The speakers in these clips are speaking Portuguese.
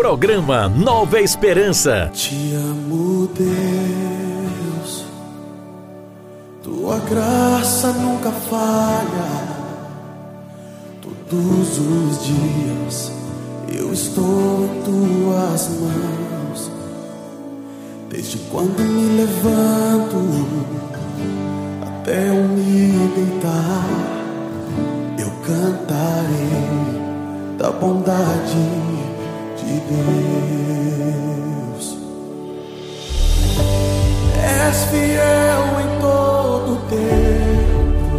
Programa Nova Esperança. Te amo, Deus. Tua graça nunca falha. Todos os dias eu estou em tuas mãos. Desde quando me levanto até eu me deitar, eu cantarei da bondade Deus. És fiel em todo tempo,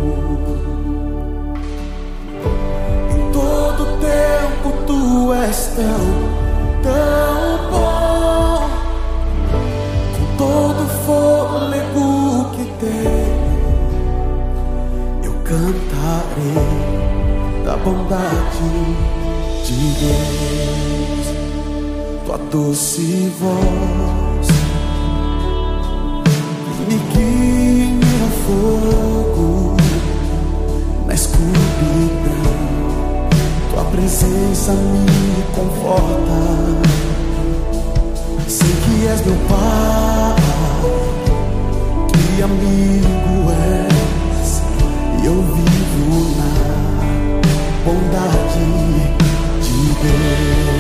em todo tempo tu és tão, tão bom, com todo fôlego que tenho, eu cantarei da bondade de Deus tua doce voz me queima fogo na escuridão. Tua presença me conforta. Sei que és meu pai, que amigo és, e eu vivo na bondade de Deus.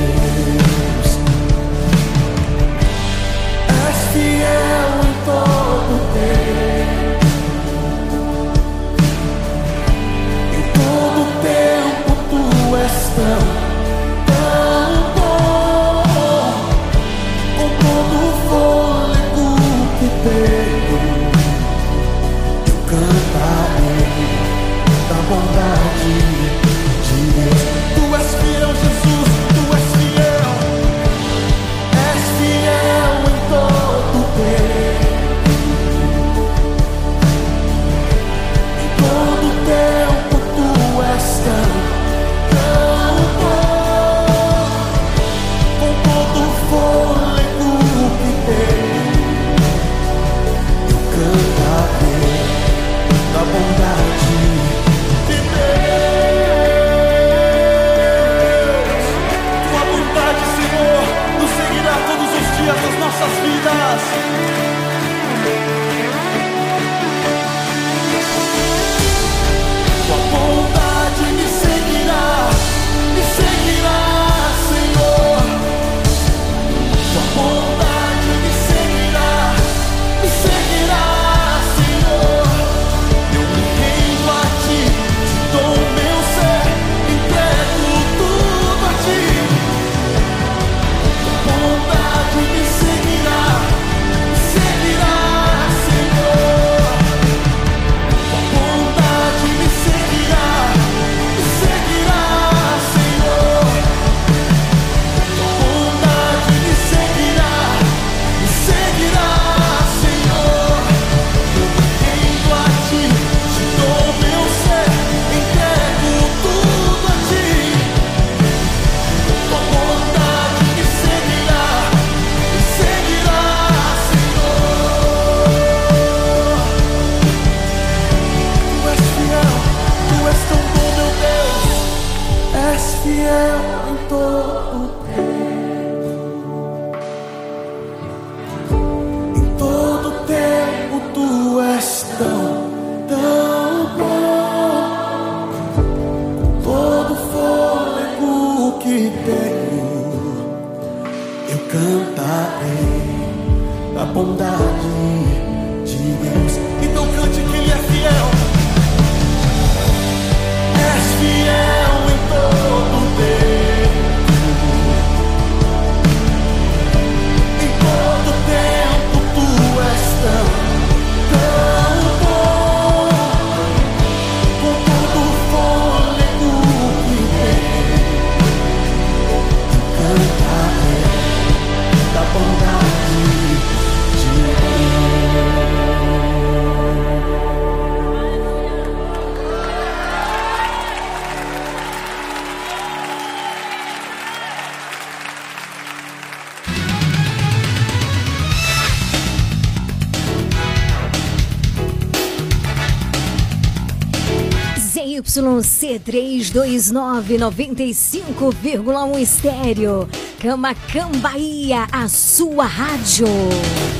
ZYC329 95,1 estéreo. Camacam Bahia, a sua rádio.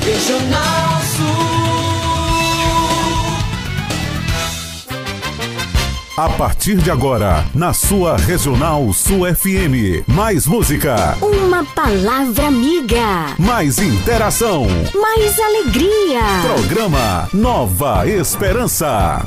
Regional Sul. A partir de agora, na sua Regional Sul FM. Mais música, Uma palavra amiga. mais interação. Mais alegria. Programa Nova Esperança.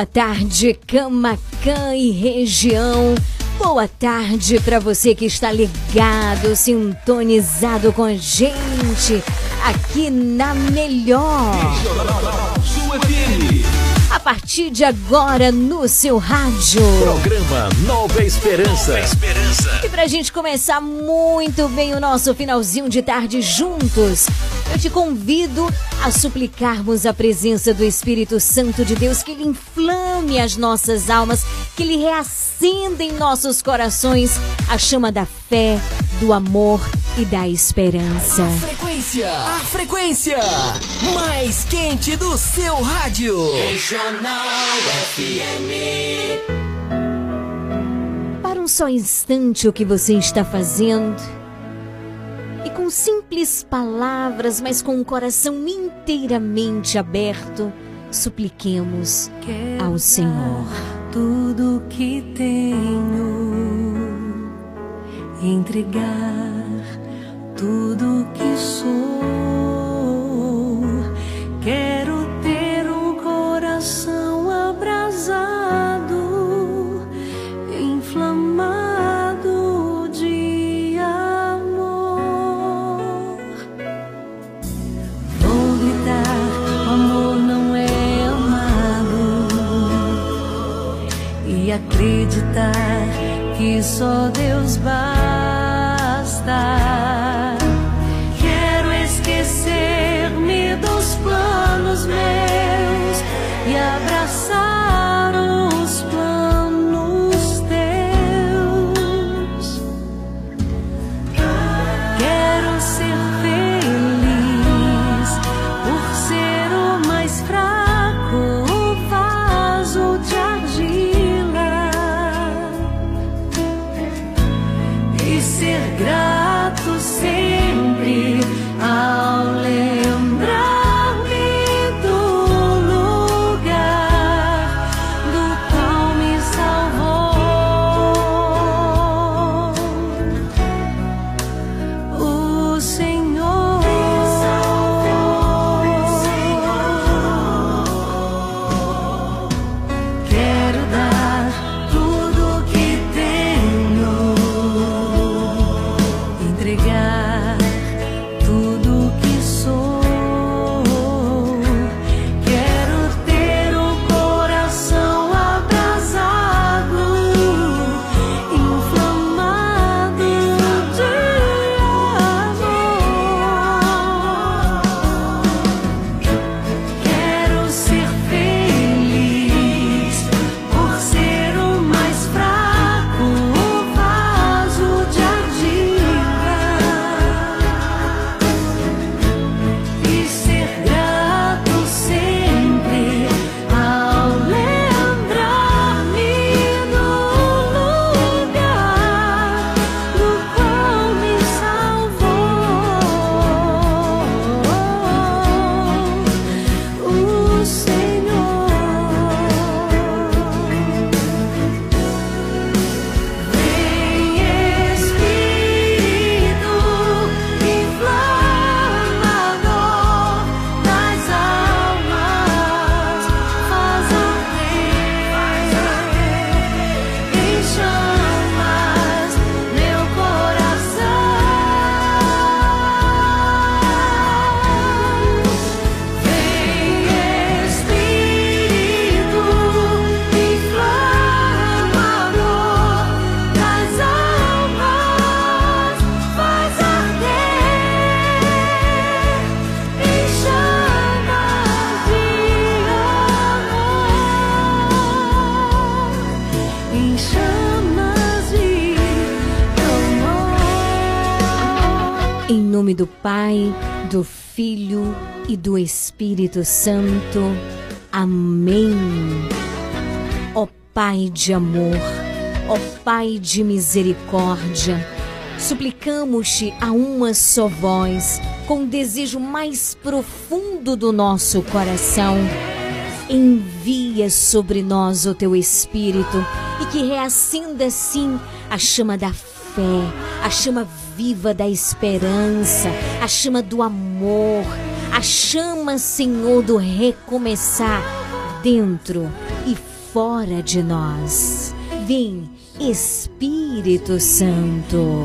Boa tarde, Camacã e região. Boa tarde para você que está ligado, sintonizado com a gente aqui na Melhor. A partir de agora no seu rádio. Programa Nova Esperança. Esperança. E pra gente começar muito bem o nosso finalzinho de tarde juntos, eu te convido a suplicarmos a presença do Espírito Santo de Deus, que ele inflame as nossas almas, que ele reacenda em nossos corações a chama da fé, do amor e da esperança. Frequência, a frequência mais quente do seu rádio. Regional FM. Para um só instante o que você está fazendo com simples palavras, mas com o coração inteiramente aberto, supliquemos ao Senhor. tudo que tenho, entregar só Deus basta. Espírito Santo. Amém. Ó Pai de amor, ó Pai de misericórdia, suplicamos-te a uma só voz, com o desejo mais profundo do nosso coração. Envia sobre nós o teu Espírito e que reacenda assim a chama da fé, a chama viva da esperança, a chama do amor, a chama, Senhor, do recomeçar dentro e fora de nós. Vem, Espírito Santo.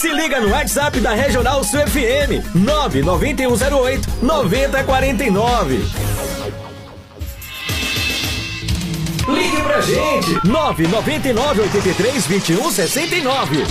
Se liga no WhatsApp da Regional Sul FM 99108 9049. Ligue pra gente 999 83 21 69.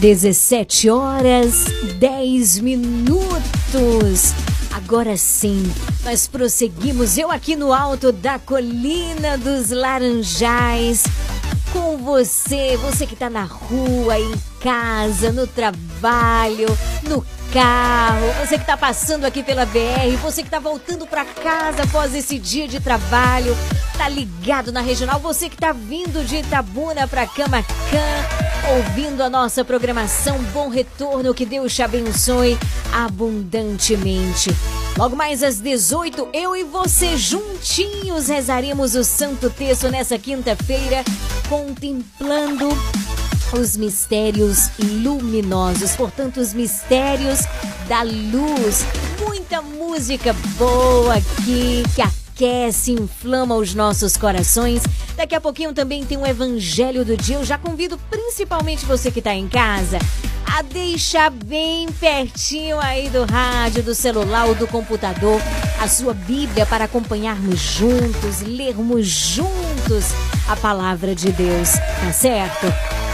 Dezessete horas, dez minutos. Agora sim, nós prosseguimos. Eu aqui no alto da colina dos Laranjais. Com você, você que tá na rua, em casa, no trabalho, no carro, você que tá passando aqui pela BR, você que tá voltando para casa após esse dia de trabalho, tá ligado na regional, você que tá vindo de Itabuna para Camacan, ouvindo a nossa programação. Bom retorno, que Deus te abençoe abundantemente. Logo mais às 18, eu e você juntinhos rezaremos o Santo Texto nessa quinta-feira, contemplando os mistérios luminosos, portanto, os mistérios da luz. Muita música boa aqui que aquece, inflama os nossos corações. Daqui a pouquinho também tem o Evangelho do Dia. Eu já convido principalmente você que está em casa a deixar bem pertinho aí do rádio, do celular ou do computador a sua Bíblia para acompanharmos juntos, lermos juntos a palavra de Deus, tá certo?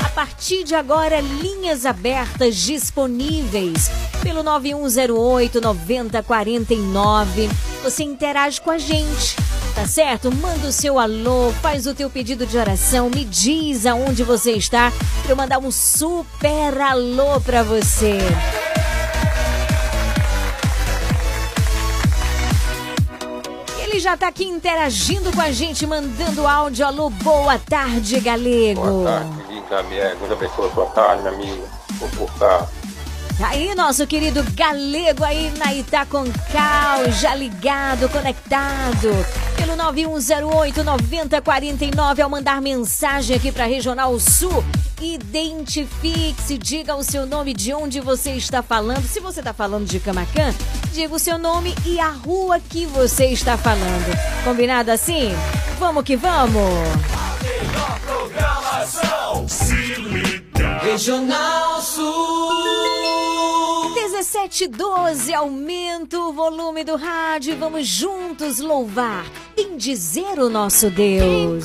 A partir de agora, linhas abertas disponíveis pelo 9108 9049. Você interage com a gente, tá certo? Manda o seu alô, faz o teu pedido de oração, me diz aonde você está para eu mandar um super alô para você. Ele já tá aqui interagindo com a gente, mandando áudio. Alô, boa tarde, galego. Boa tarde, Liga, minha Deus abençoe a sua tarde, minha amiga. Vou. Aí, nosso querido galego aí na Itaconcal, já ligado, conectado. Pelo 9108-9049, ao mandar mensagem aqui para Regional Sul. Identifique-se, diga o seu nome, de onde você está falando. Se você está falando de Camacan, diga o seu nome e a rua que você está falando. Combinado assim? Vamos que vamos! Regional Sul. 1712, aumenta o volume do rádio e vamos juntos louvar, bendizer o nosso Deus.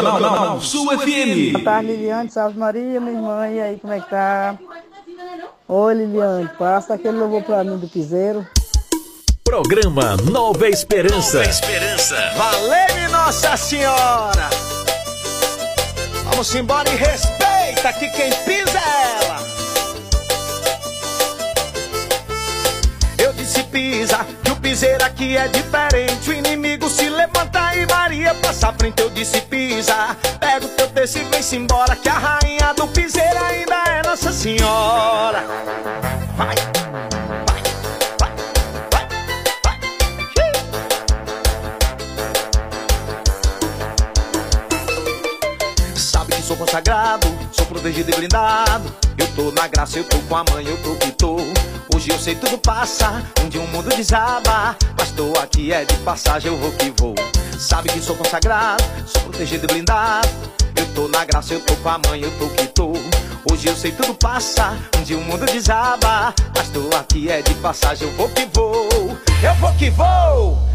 Regional Sul FM. Boa tarde, Liliane. Salve Maria, minha irmã. E aí, como é que tá? Oi, Liliane. Passa aquele louvor pra mim do piseiro. Programa Nova Esperança. Nova Esperança. Valeu, Nossa Senhora! Vamos embora e respeita que quem pisa é ela. Disse pisa, que o piseiro aqui é diferente. O inimigo se levanta e Maria passa à frente. Eu disse pisa, pega o teu texto e vem-se embora. Que a rainha do piseiro ainda é Nossa Senhora. Vai. Sabe que sou consagrado, sou protegido e blindado. Eu tô na graça, eu tô com a mãe, eu tô que tô. Hoje eu sei tudo passa, um dia o mundo desaba. Mas tô aqui é de passagem, eu vou que vou. Sabe que sou consagrado, sou protegido e blindado. Eu tô na graça, eu tô com a mãe, eu tô que tô. Hoje eu sei tudo passa, um dia o mundo desaba. Mas tô aqui é de passagem, eu vou que vou. Eu vou que vou.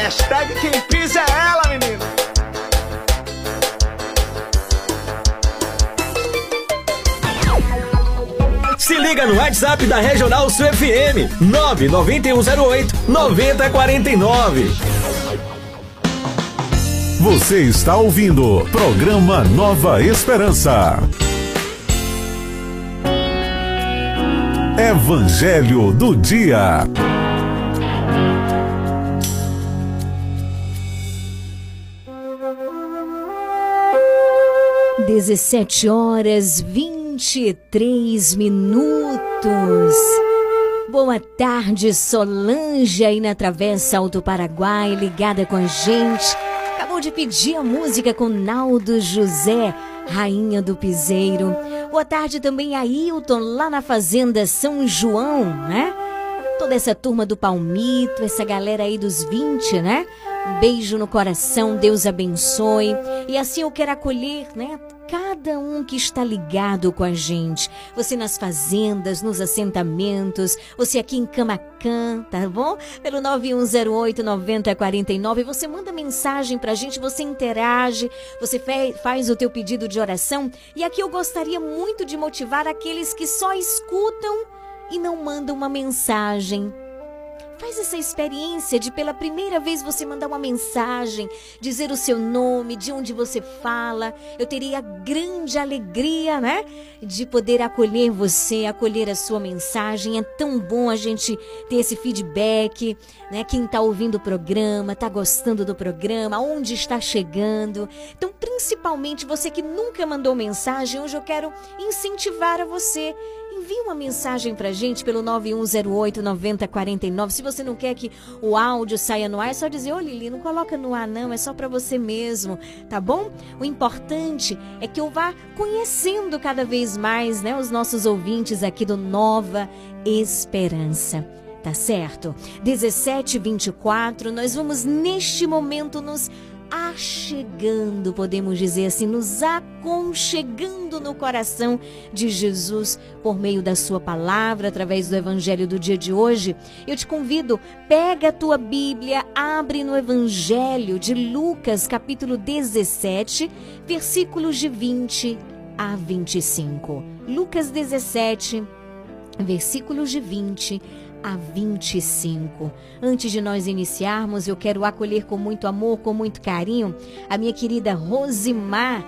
Hashtag quem pisa é ela, menino. Se liga no WhatsApp da Regional Sul FM 99108 9049. Você está ouvindo Programa Nova Esperança. Evangelho do Dia. 17 horas 23 minutos. Boa tarde, Solange aí na Travessa Alto Paraguai, ligada com a gente. Acabou de pedir a música com Naldo José, Rainha do Piseiro. Boa tarde também a Hilton, lá na Fazenda São João, né? Toda essa turma do Palmito, essa galera aí dos 20, né? Beijo no coração, Deus abençoe. E assim eu quero acolher, né? Cada um que está ligado com a gente. Você nas fazendas, nos assentamentos, você aqui em Camacan, tá bom? Pelo 9108 9049, você manda mensagem pra gente, você interage, você faz o teu pedido de oração. E aqui eu gostaria muito de motivar aqueles que só escutam e não mandam uma mensagem. Faz essa experiência de pela primeira vez você mandar uma mensagem, dizer o seu nome, de onde você fala. Eu teria grande alegria, né? De poder acolher você, acolher a sua mensagem. É tão bom a gente ter esse feedback, né? Quem está ouvindo o programa, está gostando do programa, onde está chegando. Então, principalmente você que nunca mandou mensagem, hoje eu quero incentivar a você Envie uma mensagem pra gente pelo 9108 9049. Se você não quer que o áudio saia no ar, é só dizer: Ô Lili, não coloca no ar, não, é só pra você mesmo, tá bom? O importante é que eu vá conhecendo cada vez mais né, os nossos ouvintes aqui do Nova Esperança. Tá certo? 1724, nós vamos neste momento nos achegando, podemos dizer assim, nos aconchegando no coração de Jesus por meio da sua palavra, através do evangelho do dia de hoje. Eu te convido, pega a tua Bíblia, abre no evangelho de Lucas, capítulo 17, versículos de 20 a 25. Lucas 17, versículos de 20 a 25. Antes de nós iniciarmos, eu quero acolher com muito amor, com muito carinho, a minha querida Rosimar,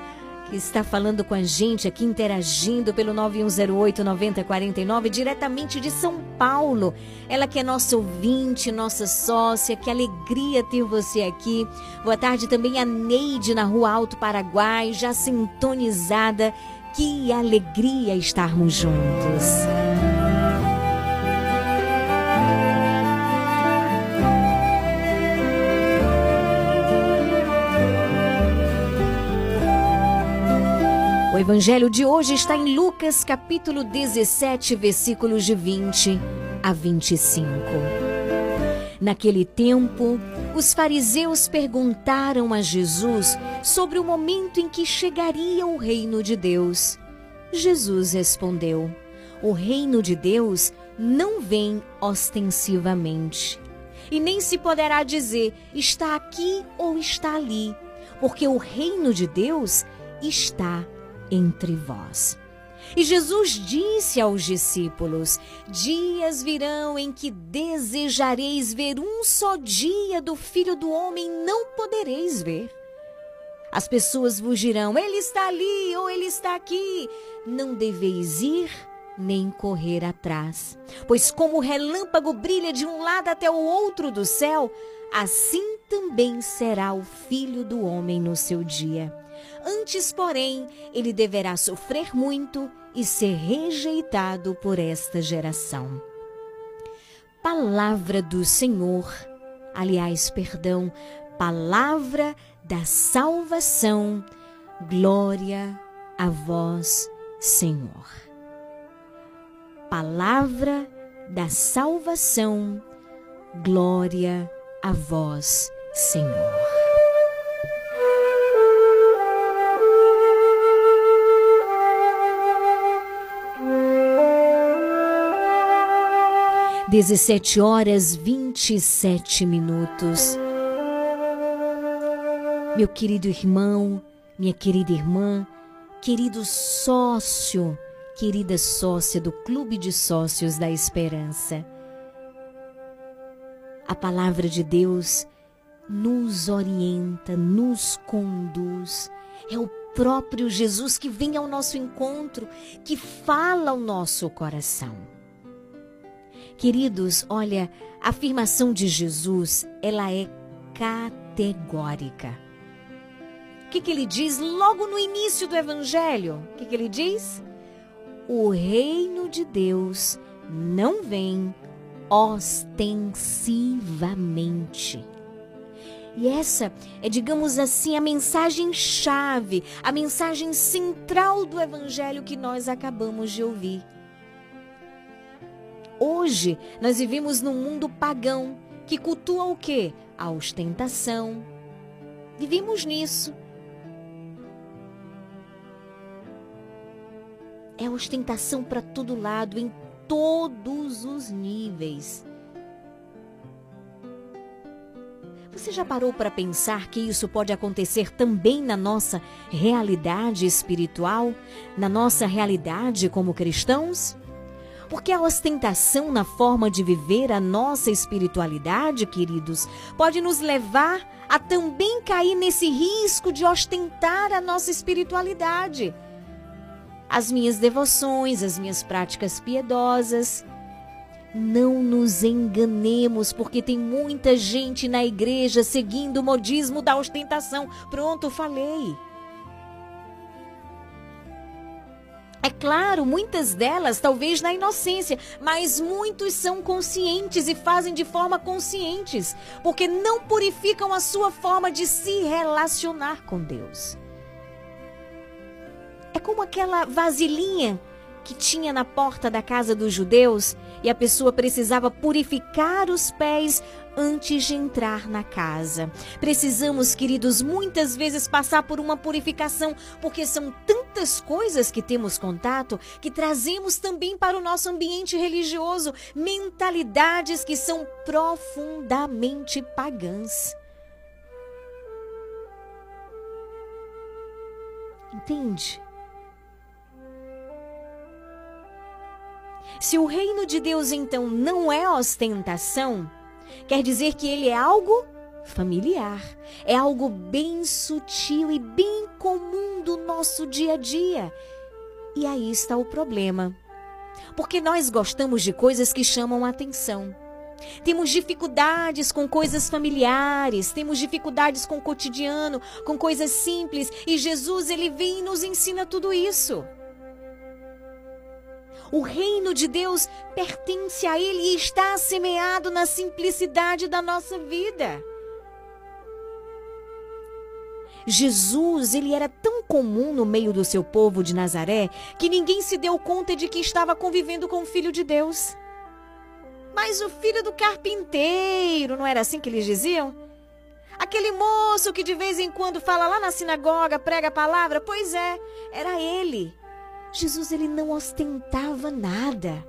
que está falando com a gente aqui, interagindo pelo 9108 9049, diretamente de São Paulo. Ela que é nossa ouvinte, nossa sócia, que alegria ter você aqui. Boa tarde também a Neide, na Rua Alto Paraguai, já sintonizada. Que alegria estarmos juntos. Evangelho de hoje está em Lucas capítulo 17, versículos de 20 a 25. Naquele tempo, os fariseus perguntaram a Jesus sobre o momento em que chegaria o reino de Deus. Jesus respondeu: O reino de Deus não vem ostensivamente, e nem se poderá dizer está aqui ou está ali, porque o reino de Deus está entre vós. E Jesus disse aos discípulos: Dias virão em que desejareis ver um só dia do Filho do Homem, não podereis ver. As pessoas vos dirão: Ele está ali ou ele está aqui. Não deveis ir nem correr atrás. Pois como o relâmpago brilha de um lado até o outro do céu, assim também será o Filho do Homem no seu dia. Antes, porém, ele deverá sofrer muito e ser rejeitado por esta geração. Palavra do Senhor, aliás, perdão, palavra da salvação. Glória a vós, Senhor. Palavra da salvação. Glória a vós, Senhor. Dezessete horas vinte e sete minutos. Meu querido irmão, minha querida irmã, querido sócio, querida sócia do Clube de Sócios da Esperança. A palavra de Deus nos orienta, nos conduz. É o próprio Jesus que vem ao nosso encontro, que fala ao nosso coração. Queridos, olha, a afirmação de Jesus, ela é categórica. O que, que ele diz logo no início do Evangelho? O que, que ele diz? O reino de Deus não vem ostensivamente. E essa é, digamos assim, a mensagem chave, a mensagem central do evangelho que nós acabamos de ouvir. Hoje, nós vivemos num mundo pagão que cultua o quê? A ostentação. Vivemos nisso. É ostentação para todo lado, em todos os níveis. Você já parou para pensar que isso pode acontecer também na nossa realidade espiritual, na nossa realidade como cristãos? Porque a ostentação na forma de viver a nossa espiritualidade, queridos, pode nos levar a também cair nesse risco de ostentar a nossa espiritualidade. As minhas devoções, as minhas práticas piedosas, não nos enganemos, porque tem muita gente na igreja seguindo o modismo da ostentação. Pronto, falei. É claro, muitas delas talvez na inocência, mas muitos são conscientes e fazem de forma conscientes, porque não purificam a sua forma de se relacionar com Deus. É como aquela vasilhinha que tinha na porta da casa dos judeus e a pessoa precisava purificar os pés antes de entrar na casa. Precisamos, queridos, muitas vezes passar por uma purificação, porque são tantas coisas que temos contato que trazemos também para o nosso ambiente religioso mentalidades que são profundamente pagãs. Entende? Se o reino de Deus então não é ostentação, quer dizer que ele é algo familiar, é algo bem sutil e bem comum do nosso dia a dia. E aí está o problema. Porque nós gostamos de coisas que chamam a atenção. Temos dificuldades com coisas familiares, temos dificuldades com o cotidiano, com coisas simples, e Jesus ele vem e nos ensina tudo isso. O reino de Deus pertence a Ele e está semeado na simplicidade da nossa vida. Jesus, ele era tão comum no meio do seu povo de Nazaré que ninguém se deu conta de que estava convivendo com o filho de Deus. Mas o filho do carpinteiro, não era assim que eles diziam? Aquele moço que de vez em quando fala lá na sinagoga, prega a palavra, pois é, era ele. Jesus ele não ostentava nada.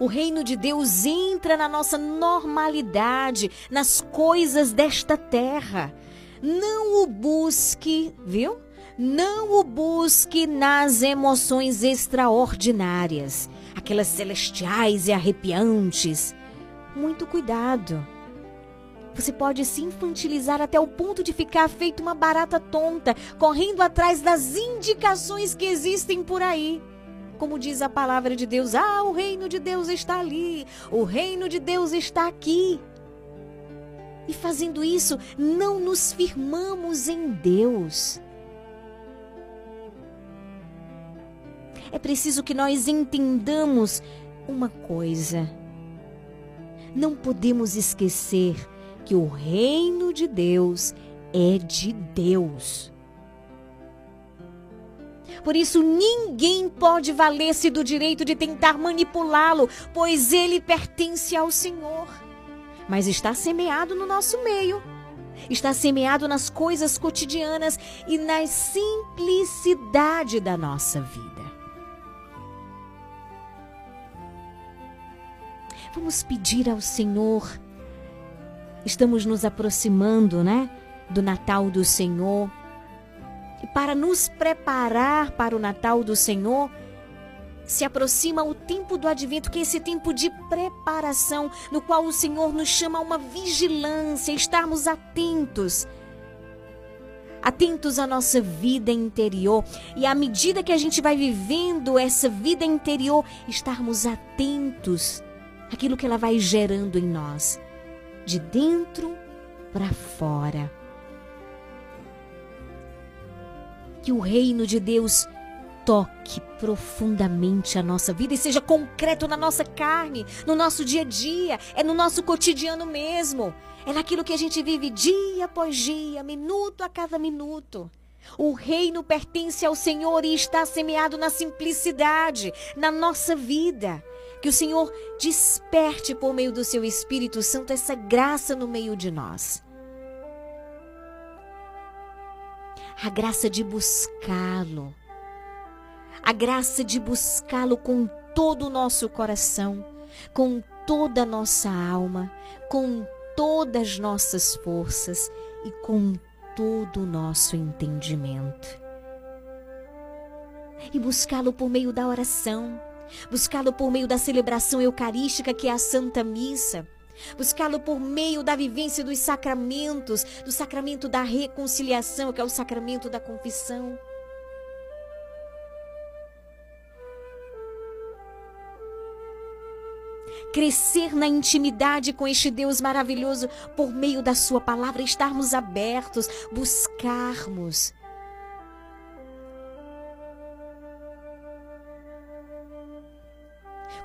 O reino de Deus entra na nossa normalidade, nas coisas desta terra. Não o busque, viu? Não o busque nas emoções extraordinárias, aquelas celestiais e arrepiantes. Muito cuidado. Você pode se infantilizar até o ponto de ficar feito uma barata tonta, correndo atrás das indicações que existem por aí. Como diz a palavra de Deus, ah, o reino de Deus está ali, o reino de Deus está aqui. E fazendo isso, não nos firmamos em Deus. É preciso que nós entendamos uma coisa. Não podemos esquecer que o reino de Deus é de Deus. Por isso, ninguém pode valer-se do direito de tentar manipulá-lo, pois ele pertence ao Senhor. Mas está semeado no nosso meio, está semeado nas coisas cotidianas e na simplicidade da nossa vida. Vamos pedir ao Senhor estamos nos aproximando, né, do Natal do Senhor. E para nos preparar para o Natal do Senhor, se aproxima o tempo do advento, que é esse tempo de preparação, no qual o Senhor nos chama a uma vigilância, estarmos atentos. Atentos à nossa vida interior. E à medida que a gente vai vivendo essa vida interior, estarmos atentos àquilo que ela vai gerando em nós, de dentro para fora. Que o reino de Deus toque profundamente a nossa vida e seja concreto na nossa carne, no nosso dia a dia, é no nosso cotidiano mesmo. É naquilo que a gente vive dia após dia, minuto a cada minuto. O reino pertence ao Senhor e está semeado na simplicidade, na nossa vida. Que o Senhor desperte por meio do seu Espírito Santo essa graça no meio de nós. A graça de buscá-lo. A graça de buscá-lo com todo o nosso coração, com toda a nossa alma, com todas as nossas forças e com todo o nosso entendimento. E buscá-lo por meio da oração, buscá-lo por meio da celebração eucarística que é a Santa Missa, buscá-lo por meio da vivência dos sacramentos, do sacramento da reconciliação, que é o sacramento da confissão. crescer na intimidade com este Deus maravilhoso por meio da Sua palavra, estarmos abertos, buscarmos.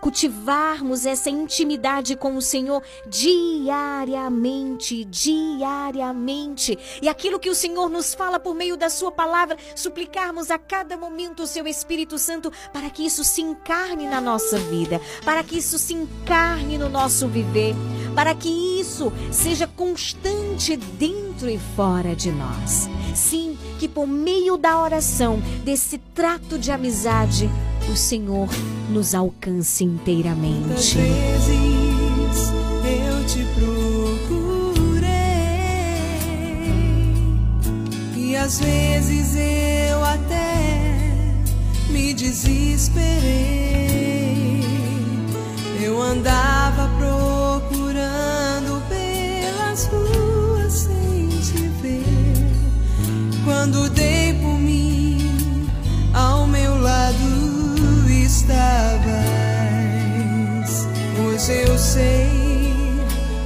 Cultivarmos essa intimidade com o Senhor diariamente, diariamente. E aquilo que o Senhor nos fala por meio da Sua palavra, suplicarmos a cada momento o Seu Espírito Santo para que isso se encarne na nossa vida, para que isso se encarne no nosso viver, para que isso seja constante dentro e fora de nós. Sim, que por meio da oração, desse trato de amizade, o Senhor nos alcance inteiramente. vezes eu te procurei e às vezes eu até me desesperei. Eu andava procurando Quando dei por mim, ao meu lado estavas. Hoje eu sei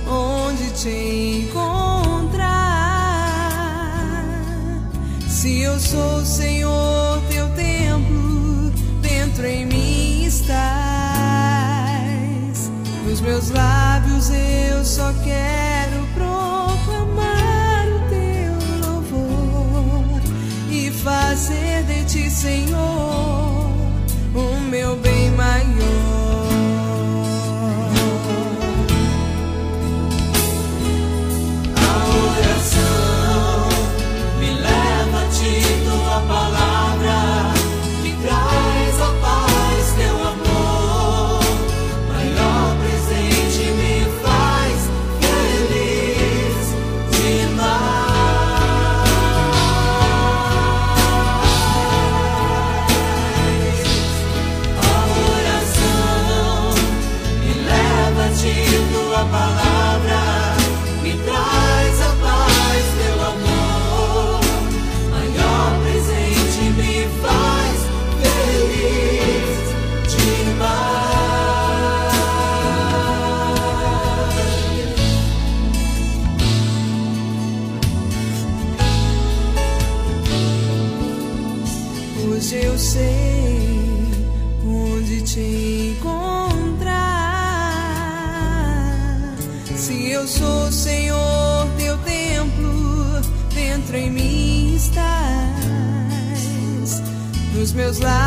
onde te encontrar. Se eu sou o Senhor, teu templo, dentro em mim estás. Nos meus lábios Senhor, Nos meus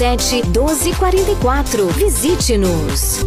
99807 1244. Visite-nos.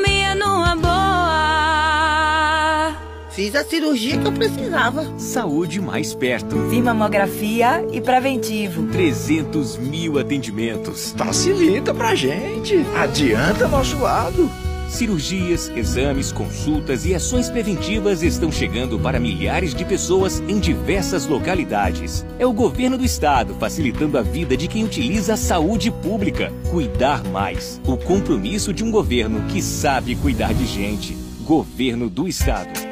Fiz a cirurgia que eu precisava. Saúde mais perto. Fiz mamografia e preventivo. 300 mil atendimentos. Facilita pra gente. Adianta nosso lado. Cirurgias, exames, consultas e ações preventivas estão chegando para milhares de pessoas em diversas localidades. É o governo do estado facilitando a vida de quem utiliza a saúde pública. Cuidar mais. O compromisso de um governo que sabe cuidar de gente. Governo do estado.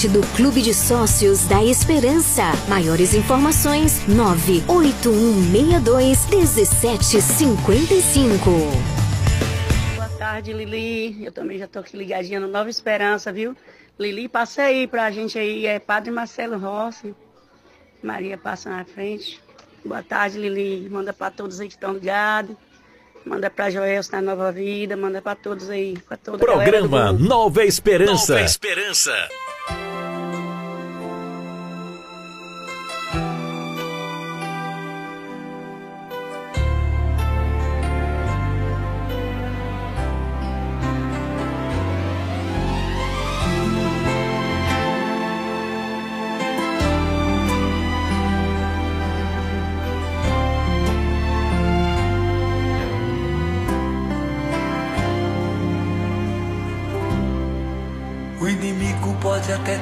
Parte do Clube de Sócios da Esperança. Maiores informações: 981621755. Boa tarde, Lili. Eu também já tô aqui ligadinha no Nova Esperança, viu? Lili, passa aí pra gente aí, é Padre Marcelo Rossi. Maria passa na frente. Boa tarde, Lili. Manda pra todos aí que estão ligados. Manda pra Joelson na Nova Vida, manda pra todos aí, pra toda Programa. Nova Esperança. Nova Esperança.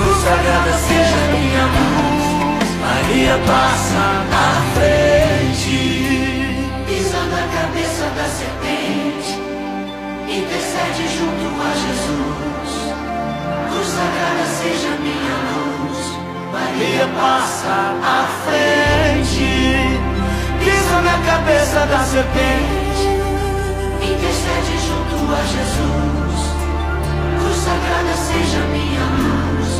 Cruz sagrada seja minha luz, Maria passa à frente. Pisa na cabeça da serpente, intercede junto a Jesus. Cruz sagrada seja minha luz, Maria passa à frente, pisa na cabeça da serpente, intercede junto a Jesus. Cruz sagrada seja minha luz,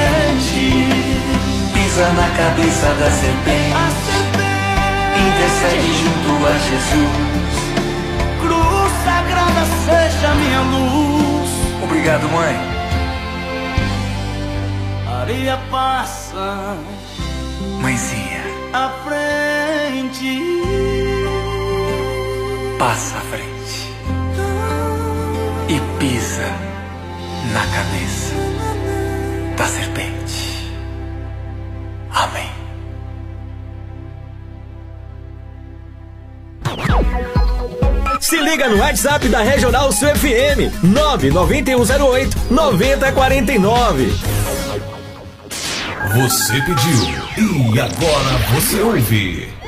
pisa na cabeça da serpente, intercede junto a Jesus. cruz sagrada seja minha luz. Obrigado, mãe. Maria passa Mãezinha, à frente. passa à frente e pisa na cabeça da serpente. Liga no WhatsApp da Regional Sul FM 99108 9049. Você pediu e agora você ouve.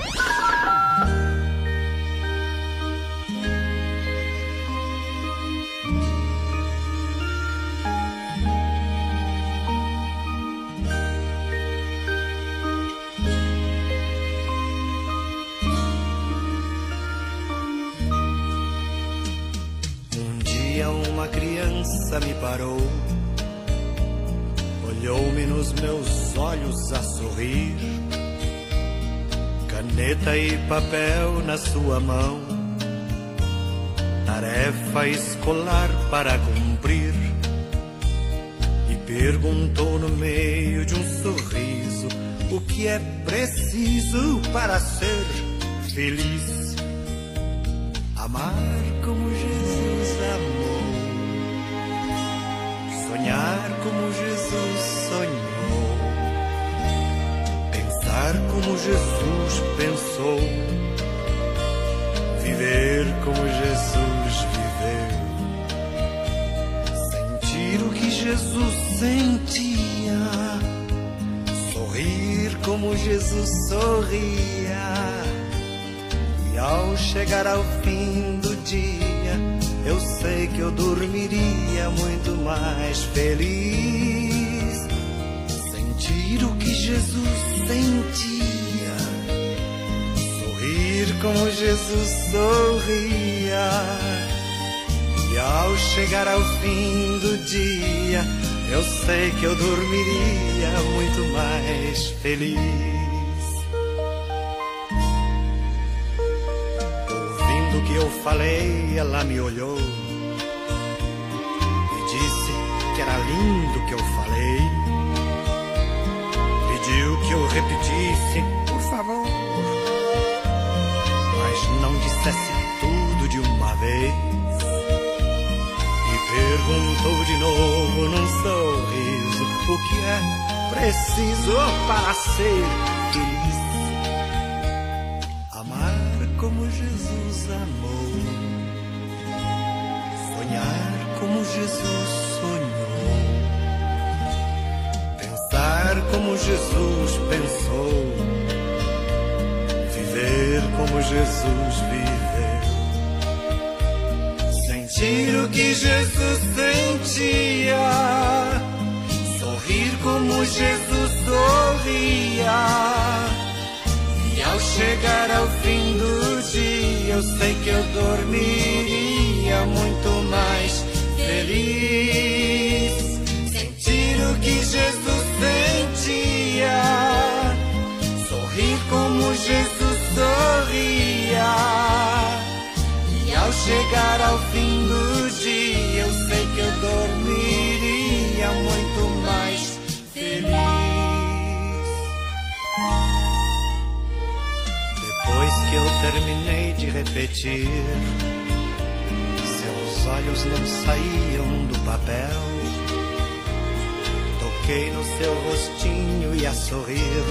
No seu rostinho e a sorrir.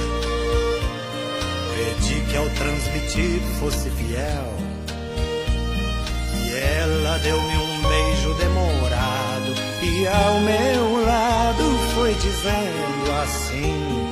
Pedi que ao transmitir fosse fiel. E ela deu-me um beijo demorado. E ao meu lado foi dizendo assim.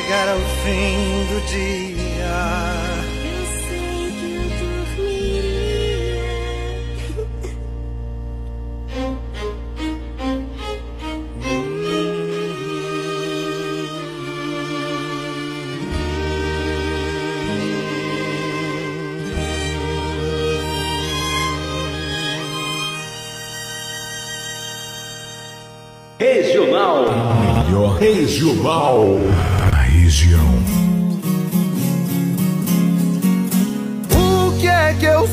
chegar ao fim do dia, Eu sei que eu dormiria. Regional. Melhor regional.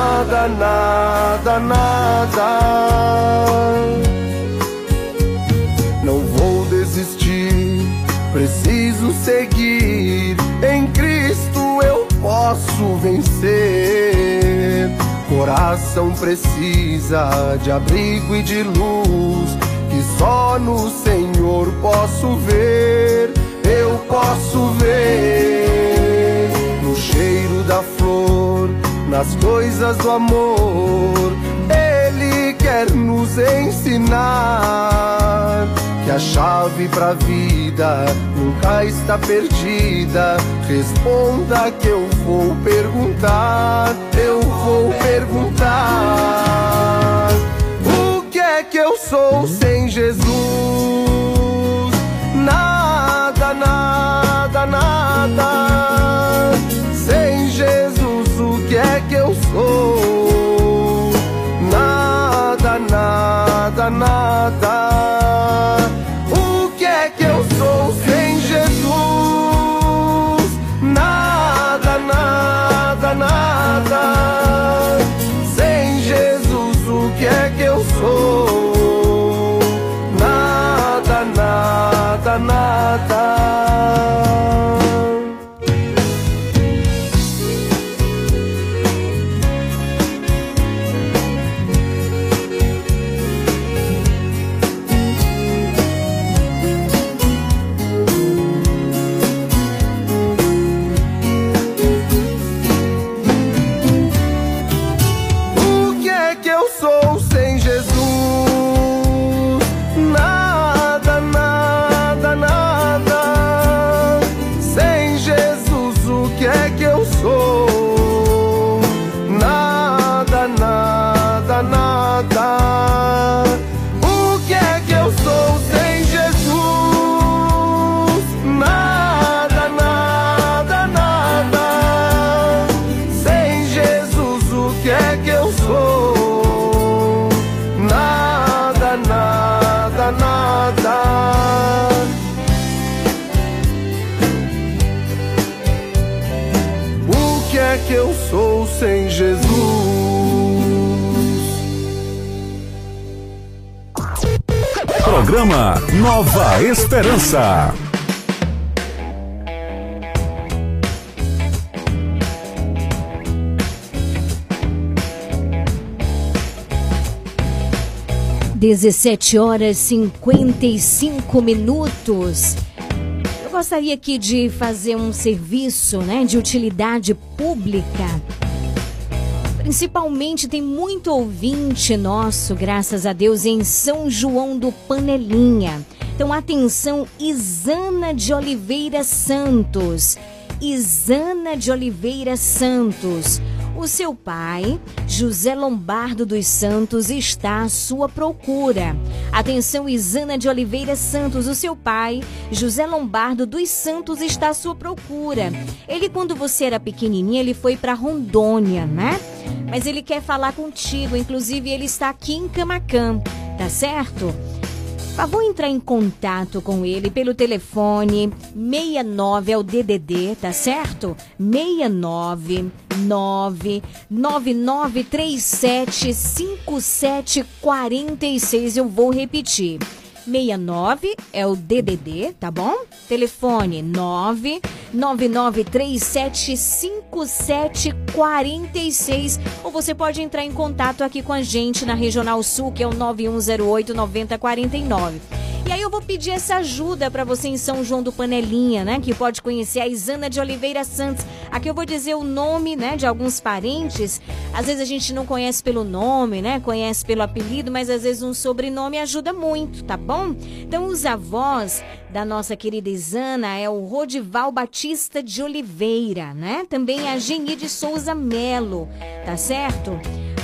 Nada, nada, nada. Não vou desistir, preciso seguir. Em Cristo eu posso vencer. Coração precisa de abrigo e de luz que só no Senhor posso ver. Eu posso ver no cheiro da flor, nas coisas do amor. Ele quer nos ensinar que a chave pra vida nunca está perdida. Responda que eu vou perguntar, eu vou perguntar. O que é que eu sou sem Jesus? Nada, nada, nada. Nada, nada, nada. Esperança. Dezessete horas 55 minutos. Eu gostaria aqui de fazer um serviço, né, de utilidade pública. Principalmente tem muito ouvinte nosso, graças a Deus, em São João do Panelinha. Então, atenção, Isana de Oliveira Santos. Isana de Oliveira Santos. O seu pai, José Lombardo dos Santos, está à sua procura. Atenção, Isana de Oliveira Santos. O seu pai, José Lombardo dos Santos, está à sua procura. Ele, quando você era pequenininha, ele foi para Rondônia, né? Mas ele quer falar contigo. Inclusive, ele está aqui em Camacan, tá certo? Favor entrar em contato com ele pelo telefone 69 é o DDD, tá certo? 69 9937 5746. Eu vou repetir. 69 é o DDD, tá bom? Telefone 999375746 ou você pode entrar em contato aqui com a gente na Regional Sul, que é o 9108 9049. E aí eu vou pedir essa ajuda para você em São João do Panelinha, né? Que pode conhecer a Isana de Oliveira Santos. Aqui eu vou dizer o nome, né, de alguns parentes. Às vezes a gente não conhece pelo nome, né? Conhece pelo apelido, mas às vezes um sobrenome ajuda muito, tá bom? Então os avós da nossa querida Isana é o Rodival Batista de Oliveira, né? Também a Geni de Souza Melo, tá certo?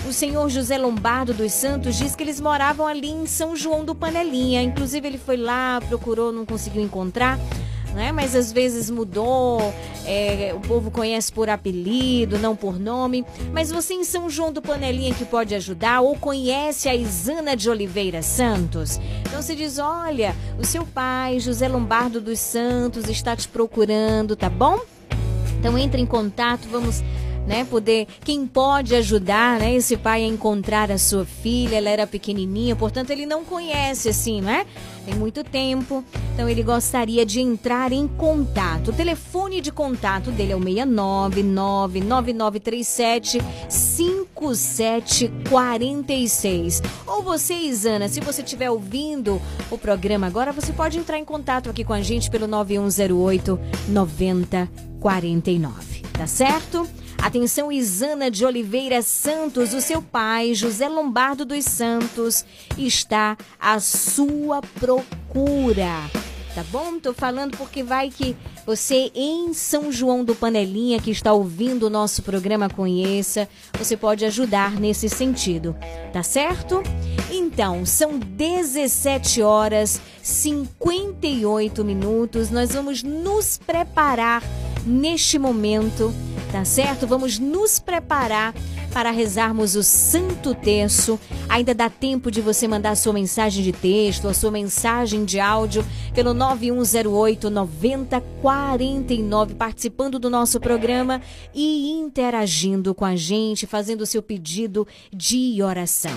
O senhor José Lombardo dos Santos diz que eles moravam ali em São João do Panelinha. Inclusive, ele foi lá, procurou, não conseguiu encontrar. Né? Mas às vezes mudou, é, o povo conhece por apelido, não por nome. Mas você em São João do Panelinha que pode ajudar ou conhece a Isana de Oliveira Santos? Então se diz: olha, o seu pai, José Lombardo dos Santos, está te procurando, tá bom? Então entre em contato, vamos né? Poder, quem pode ajudar, né? Esse pai a encontrar a sua filha, ela era pequenininha, portanto ele não conhece assim, né? Tem muito tempo, então ele gostaria de entrar em contato. O telefone de contato dele é o 69 9937 5746. Ou você, Isana, se você estiver ouvindo o programa agora, você pode entrar em contato aqui com a gente pelo 9108 9049, tá certo? Atenção, Isana de Oliveira Santos, o seu pai, José Lombardo dos Santos, está à sua procura. Tá bom? Tô falando porque vai que você em São João do Panelinha que está ouvindo o nosso programa conheça, você pode ajudar nesse sentido, tá certo? Então, são 17 horas 58 minutos. Nós vamos nos preparar neste momento, tá certo? Vamos nos preparar para rezarmos o Santo Terço. Ainda dá tempo de você mandar a sua mensagem de texto, a sua mensagem de áudio pelo 9108 9049, participando do nosso programa e interagindo com a gente, fazendo o seu pedido de oração.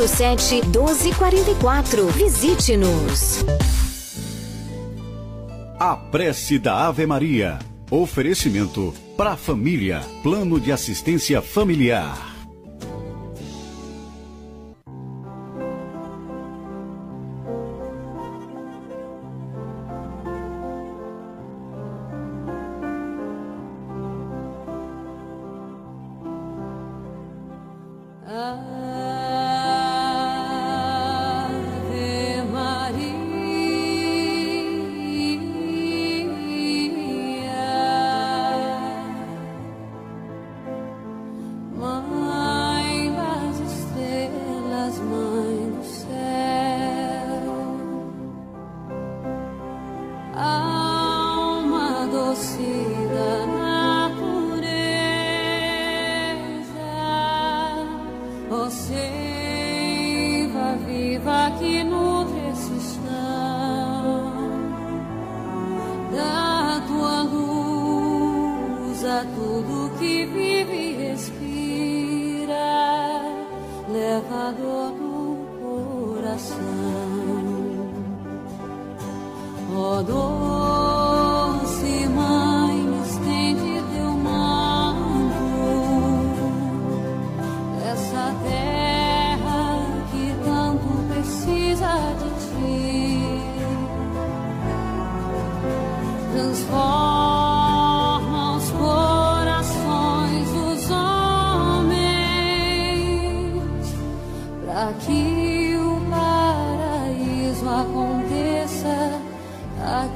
99807 1244. Visite-nos. A prece da Ave Maria. Oferecimento para a família. Plano de assistência familiar.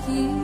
Aqui.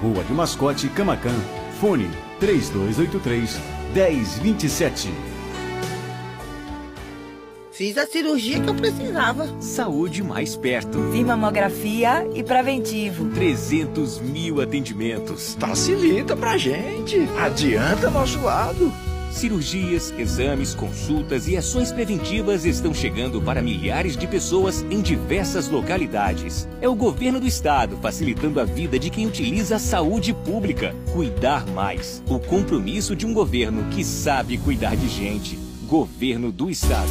Rua de Mascote, Camacan. Fone 3283 1027. Fiz a cirurgia que eu precisava. Saúde mais perto. Vi mamografia e preventivo. 300 mil atendimentos. Facilita pra gente. Adianta nosso lado. Cirurgias, exames, consultas e ações preventivas estão chegando para milhares de pessoas em diversas localidades. É o governo do estado facilitando a vida de quem utiliza a saúde pública. Cuidar mais. O compromisso de um governo que sabe cuidar de gente. Governo do estado.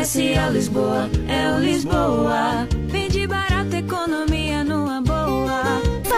Comercial Lisboa, é o Lisboa. Economia numa boa.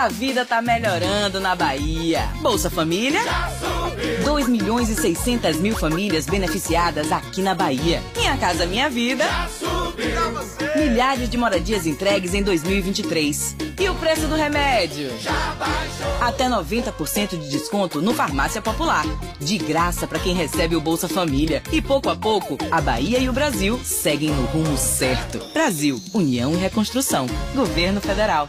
A vida tá melhorando na Bahia. Bolsa Família? 2 milhões e 600 mil famílias beneficiadas aqui na Bahia. Minha Casa Minha Vida? Milhares de moradias entregues em 2023. E o preço do remédio? Até 90% de desconto no Farmácia Popular. De graça para quem recebe o Bolsa Família. E pouco a pouco, a Bahia e o Brasil seguem no rumo certo. Brasil, União e Reconstrução. Governo Federal.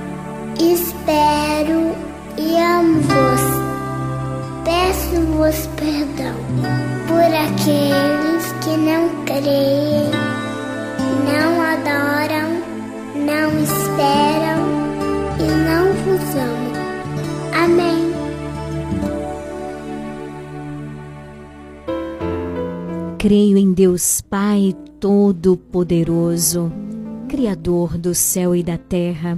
espero e amo-vos. Peço-vos perdão por aqueles que não creem, não adoram, não esperam e não vos amam. Amém. Creio em Deus Pai Todo-Poderoso, Criador do céu e da terra,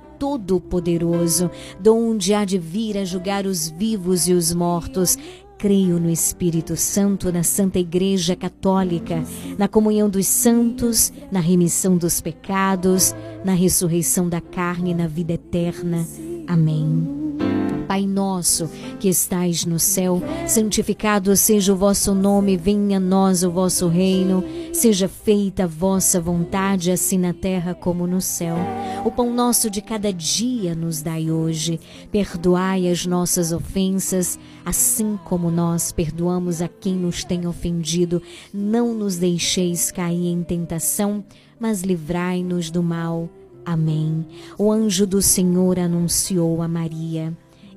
Todo-Poderoso, donde há de vir a julgar os vivos e os mortos. Creio no Espírito Santo, na Santa Igreja Católica, na comunhão dos santos, na remissão dos pecados, na ressurreição da carne e na vida eterna. Amém. Pai nosso que estais no céu, santificado seja o vosso nome, venha a nós o vosso reino, seja feita a vossa vontade, assim na terra como no céu. O pão nosso de cada dia nos dai hoje. Perdoai as nossas ofensas, assim como nós perdoamos a quem nos tem ofendido. Não nos deixeis cair em tentação, mas livrai-nos do mal. Amém. O anjo do Senhor anunciou a Maria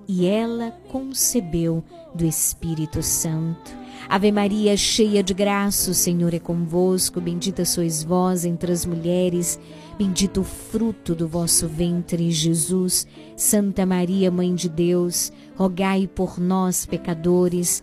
e ela concebeu do Espírito Santo. Ave Maria, cheia de graça, o Senhor é convosco, bendita sois vós entre as mulheres, bendito o fruto do vosso ventre, Jesus. Santa Maria, Mãe de Deus, rogai por nós, pecadores,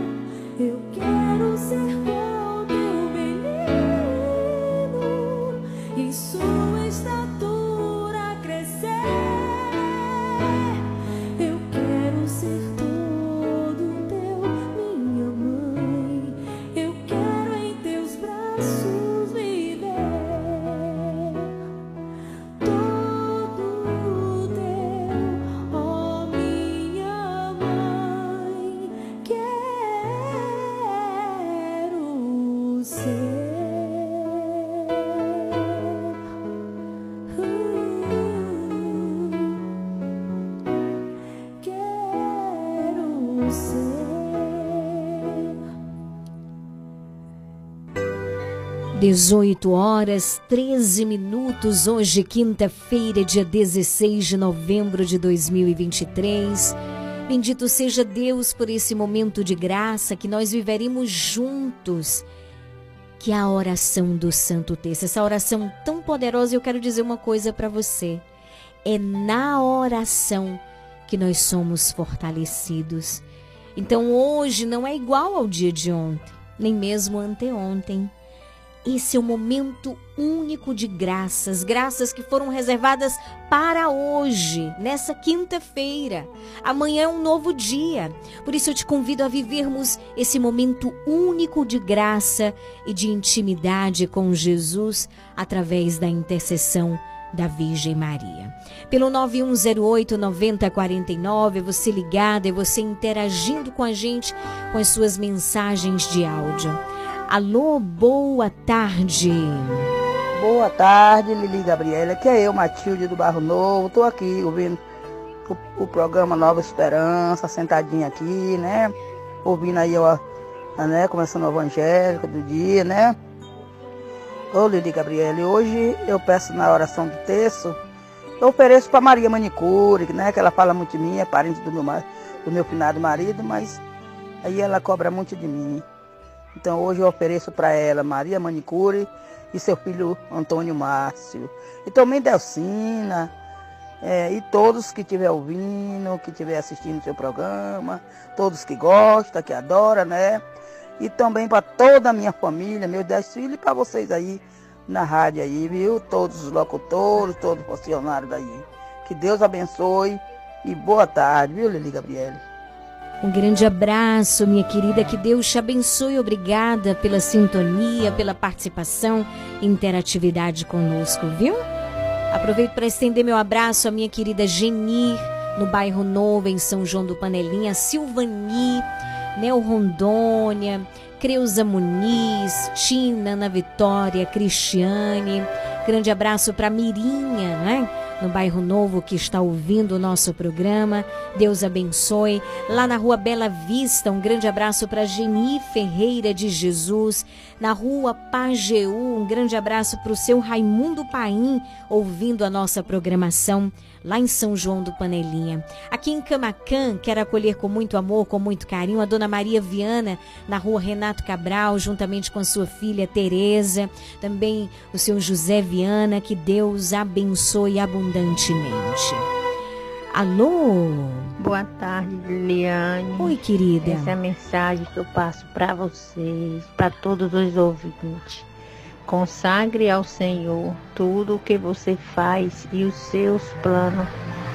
18 horas 13 minutos, hoje, quinta-feira, dia 16 de novembro de 2023. Bendito seja Deus por esse momento de graça que nós viveremos juntos. Que a oração do Santo Texto, essa oração tão poderosa, eu quero dizer uma coisa para você. É na oração que nós somos fortalecidos. Então hoje não é igual ao dia de ontem, nem mesmo anteontem. Esse é o momento único de graças, graças que foram reservadas para hoje, nessa quinta-feira. Amanhã é um novo dia. Por isso eu te convido a vivermos esse momento único de graça e de intimidade com Jesus através da intercessão da Virgem Maria. Pelo 9108 9049, você ligado e você interagindo com a gente com as suas mensagens de áudio. Alô, boa tarde. Boa tarde, Lili Gabriela. Aqui é eu, Matilde do Barro Novo. Tô aqui ouvindo o, o programa Nova Esperança, sentadinha aqui, né? Ouvindo aí, ó, né? Começando o evangélico do dia, né? Ô, Lili Gabriela, hoje eu peço na oração do texto, eu ofereço para Maria Manicure, né? Que ela fala muito de mim, é parente do meu, do meu finado marido, mas aí ela cobra muito de mim. Então hoje eu ofereço para ela Maria Manicure e seu filho Antônio Márcio. E também Delcina, é, e todos que estiver ouvindo, que estiver assistindo o seu programa, todos que gostam, que adoram, né? E também para toda a minha família, meus dez filhos, e para vocês aí na rádio aí, viu? Todos os locutores, todos os funcionários daí. Que Deus abençoe e boa tarde, viu, Lili Gabriele? Um grande abraço, minha querida. Que Deus te abençoe. Obrigada pela sintonia, pela participação e interatividade conosco, viu? Aproveito para estender meu abraço à minha querida Genir, no bairro Novo, em São João do Panelinha, Silvani, Neo Rondônia, Creuza Muniz, Tina, Ana Vitória, Cristiane. Grande abraço para Mirinha, né? No bairro Novo que está ouvindo o nosso programa. Deus abençoe. Lá na rua Bela Vista, um grande abraço para Geni Ferreira de Jesus. Na rua Pajeú, um grande abraço para o seu Raimundo Paim, ouvindo a nossa programação lá em São João do Panelinha. Aqui em Camacan, quero acolher com muito amor, com muito carinho, a dona Maria Viana, na rua Renato Cabral, juntamente com sua filha Tereza, também o seu José Viana, que Deus abençoe abundantemente. Alô? Boa tarde, Liliane. Oi, querida. Essa é a mensagem que eu passo para vocês, para todos os ouvintes. Consagre ao Senhor tudo o que você faz e os seus planos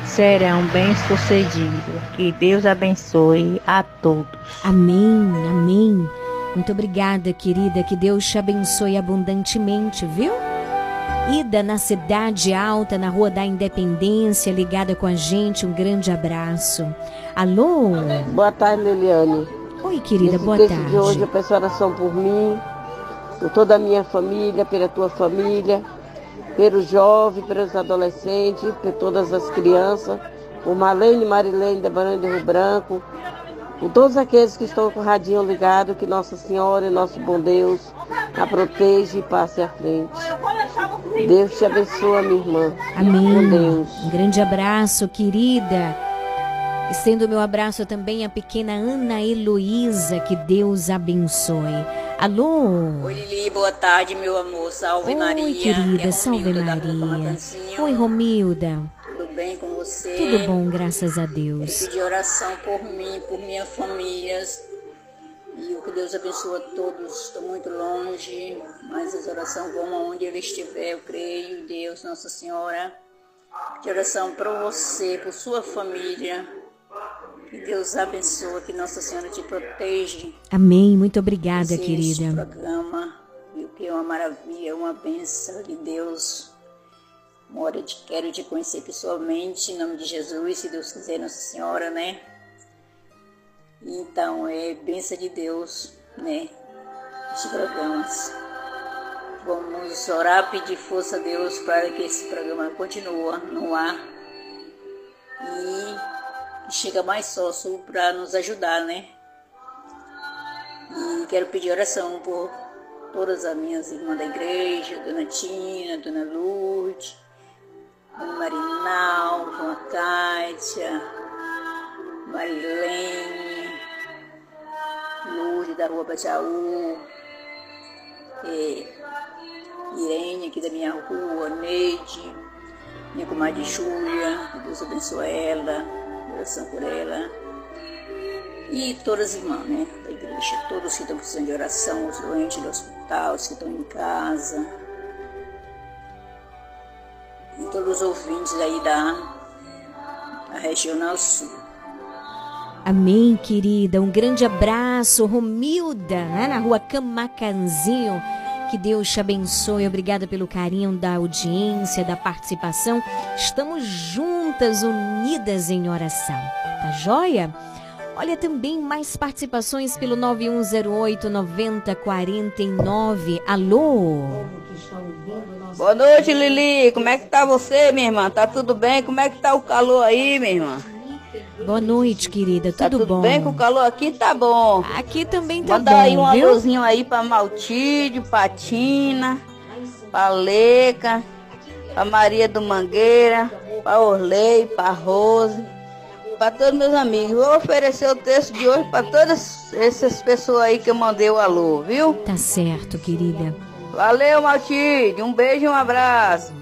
serão bem-sucedidos. Que Deus abençoe a todos. Amém, amém. Muito obrigada, querida. Que Deus te abençoe abundantemente, viu? Ida na Cidade Alta, na Rua da Independência, ligada com a gente. Um grande abraço. Alô? Boa tarde, Liliane. Oi, querida, Nesse boa tarde. de hoje eu peço oração por mim, por toda a minha família, pela tua família, pelos jovens, pelos adolescentes, por todas as crianças, por Marlene Marilene da Barão de Rio Branco, por todos aqueles que estão com o radinho ligado, que Nossa Senhora e nosso bom Deus a proteja e passe à frente. Deus te abençoe, minha irmã. Com Amém. Deus. Um grande abraço, querida. Estendo meu abraço também à pequena Ana Heloísa. Que Deus abençoe. Alô? Oi, Lili, boa tarde, meu amor. Salve Oi, Maria. querida. É Salve Maria. Oi, Romilda. Tudo bem com você? Tudo bom, graças a Eu Deus. pedi oração por mim, por minha família. E o que Deus abençoe a todos. Estou muito longe, mas as orações vão aonde ele estiver. Eu creio em Deus, Nossa Senhora. De oração para você, por sua família. Que Deus abençoe, que Nossa Senhora te proteja. Amém. Muito obrigada, Esse querida. programa, e o que é uma maravilha, uma bênção de Deus. Mora, te quero te conhecer pessoalmente, em nome de Jesus, se Deus quiser, Nossa Senhora, né? Então, é bênção de Deus, né? Esses programas. Vamos orar, pedir força a Deus para que esse programa continue no ar e chega mais sócio para nos ajudar, né? E quero pedir oração por todas as minhas irmãs da igreja, Dona Tina, Dona Lourdes, Dona Marinal, Dona Kátia, Marilene, Lourdes da Rua Bajaú, Irene aqui da minha rua, Neide, minha comadre Júlia, Deus abençoe ela, oração por ela. E todas as irmãs, né, da igreja, todos que estão precisando de oração, os doentes do hospital, os que estão em casa. E todos os ouvintes aí da, da Regional Sul. Amém, querida. Um grande abraço, Romilda, lá na rua Camacanzinho. Que Deus te abençoe. Obrigada pelo carinho da audiência, da participação. Estamos juntas, unidas em oração. Tá joia? Olha também mais participações pelo 9108 9049. Alô? Boa noite, Lili. Como é que tá você, minha irmã? Tá tudo bem? Como é que tá o calor aí, minha irmã? Boa noite, querida. Tudo, Tá tudo bom? bem com o calor aqui? Tá bom. Aqui também tá Manda bom, aí um viu? alôzinho aí pra Maltídio, pra Tina, pra Leca, pra Maria do Mangueira, pra Orley, pra Rose, pra todos meus amigos. Vou oferecer o texto de hoje pra todas essas pessoas aí que eu mandei o alô, viu? Tá certo, querida. Valeu, Maltídio. Um beijo e um abraço.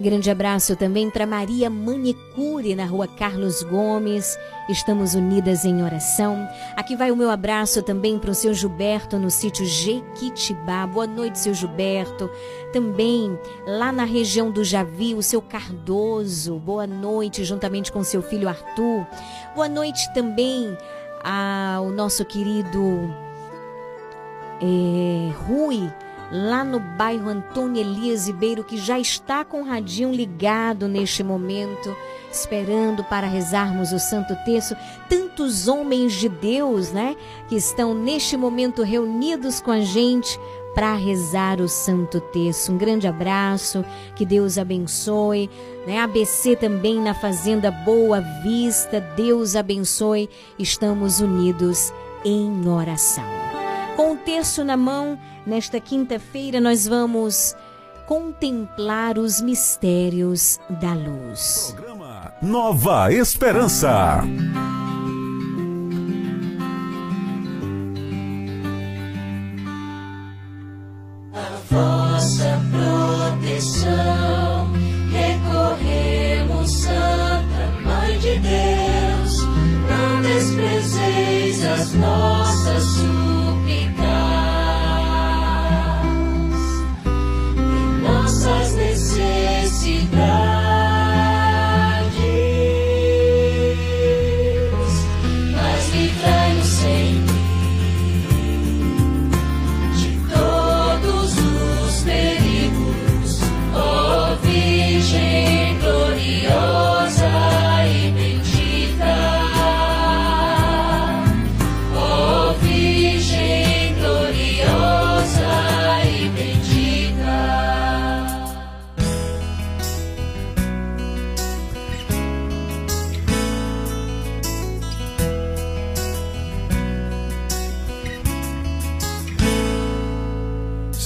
Grande abraço também para Maria Manicure, na rua Carlos Gomes. Estamos unidas em oração. Aqui vai o meu abraço também para o seu Gilberto, no sítio Jequitibá. Boa noite, seu Gilberto. Também lá na região do Javi, o seu Cardoso. Boa noite, juntamente com seu filho Arthur. Boa noite também ao nosso querido é, Rui, lá no bairro Antônio Elias Ribeiro, que já está com o radinho ligado neste momento, esperando para rezarmos o Santo Terço. Tantos homens de Deus, né, que estão neste momento reunidos com a gente para rezar o Santo Terço. Um grande abraço, que Deus abençoe. Né? ABC também na Fazenda Boa Vista, Deus abençoe. Estamos unidos em oração. Com o terço na mão, nesta quinta-feira nós vamos contemplar os mistérios da luz. Nova Esperança. vossa proteção. Recorremos, Santa Mãe de Deus, não desprezeis as nossas súplicas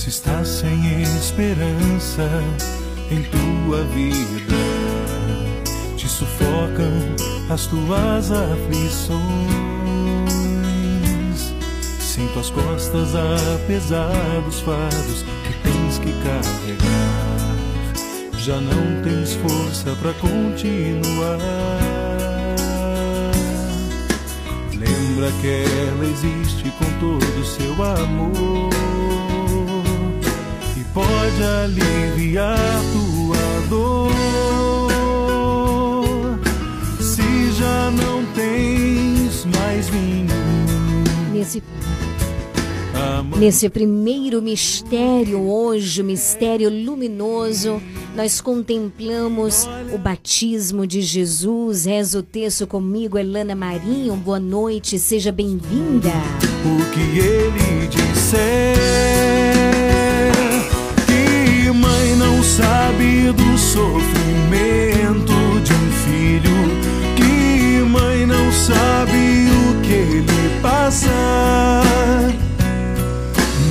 Se estás sem esperança em tua vida, te sufocam as tuas aflições. Sinto as costas a dos fardos que tens que carregar. Já não tens força para continuar. Lembra que ela existe com todo o seu amor pode aliviar tua dor. Se já não tens mais vinho, Nesse. Nesse primeiro mistério hoje, o mistério luminoso, nós contemplamos o batismo de Jesus. Reza o texto comigo, Elana Marinho. Boa noite, seja bem-vinda. o que ele disser. Sabe do sofrimento de um filho. Que mãe não sabe o que ele passa.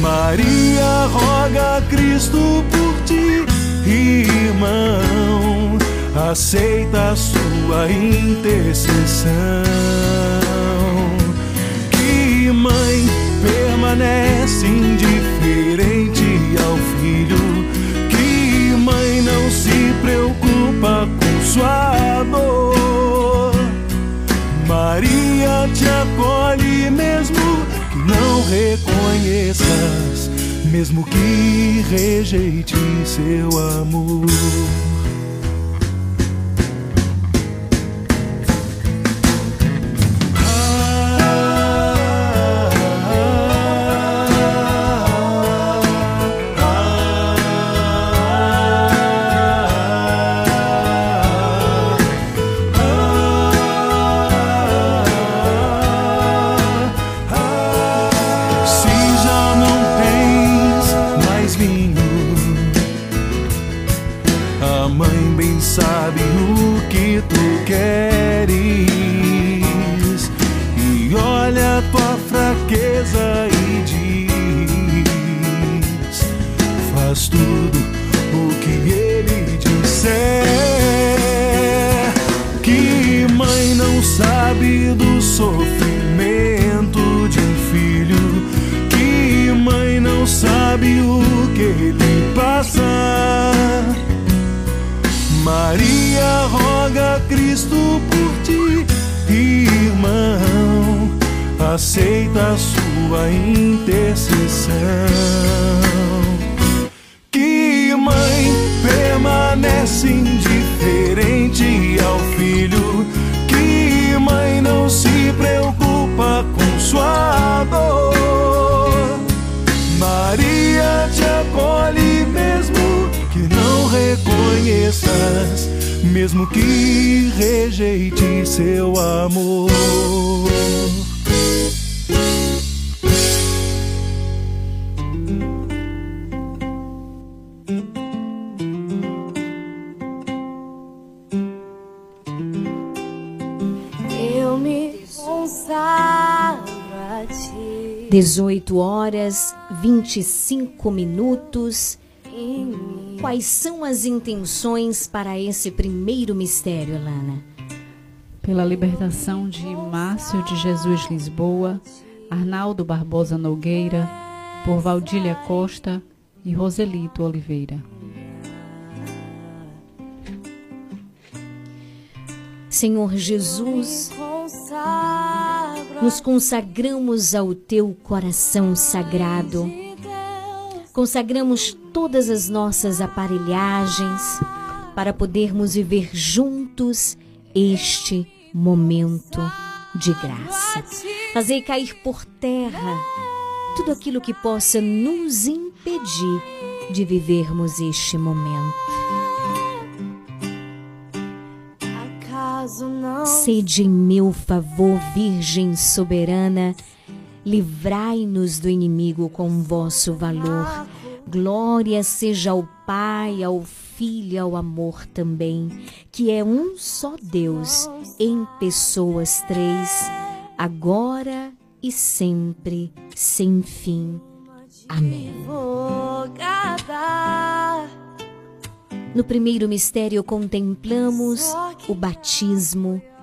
Maria roga a Cristo por ti, irmão. Aceita a sua intercessão. Que mãe permanece indiferente preocupa com sua dor. Maria te acolhe mesmo que não reconheças, mesmo que rejeite seu amor. Queres e olha a tua fraqueza e diz: faz tudo o que ele disser. Que mãe não sabe do sofrimento de um filho? Que mãe não sabe o que ele passa? Maria roga a Cristo por ti, irmão. Aceita a sua intercessão. Que mãe permanece indiferente ao filho? Que mãe não se preocupa com sua dor? Maria te acolhe mesmo que não reconheças, mesmo que rejeite seu amor. Eu me consagro a ti. 18 horas 25 minutos. Quais são as intenções para esse primeiro mistério, Lana? Pela libertação de Márcio de Jesus Lisboa, Arnaldo Barbosa Nogueira, por Valdília Costa e Roselito Oliveira. Senhor Jesus, nos consagramos ao teu coração sagrado. Consagramos todas as nossas aparelhagens para podermos viver juntos este momento de graça. Fazer cair por terra tudo aquilo que possa nos impedir de vivermos este momento. Sede em meu favor, Virgem soberana, livrai-nos do inimigo com vosso valor. Glória seja ao Pai, ao Filho e ao amor também, que é um só Deus, em pessoas três, agora e sempre, sem fim. Amém. No primeiro mistério contemplamos o batismo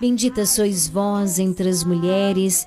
Bendita sois vós entre as mulheres,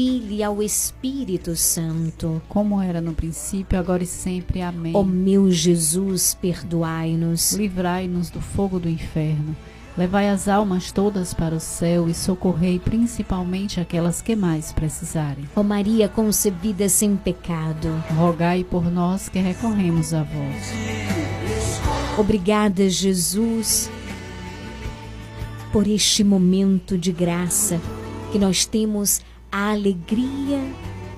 e ao Espírito Santo. Como era no princípio, agora e sempre. Amém. Ó meu Jesus, perdoai-nos. Livrai-nos do fogo do inferno. Levai as almas todas para o céu e socorrei principalmente aquelas que mais precisarem. Ó Maria concebida sem pecado. Rogai por nós que recorremos a vós. Obrigada, Jesus, por este momento de graça que nós temos a alegria,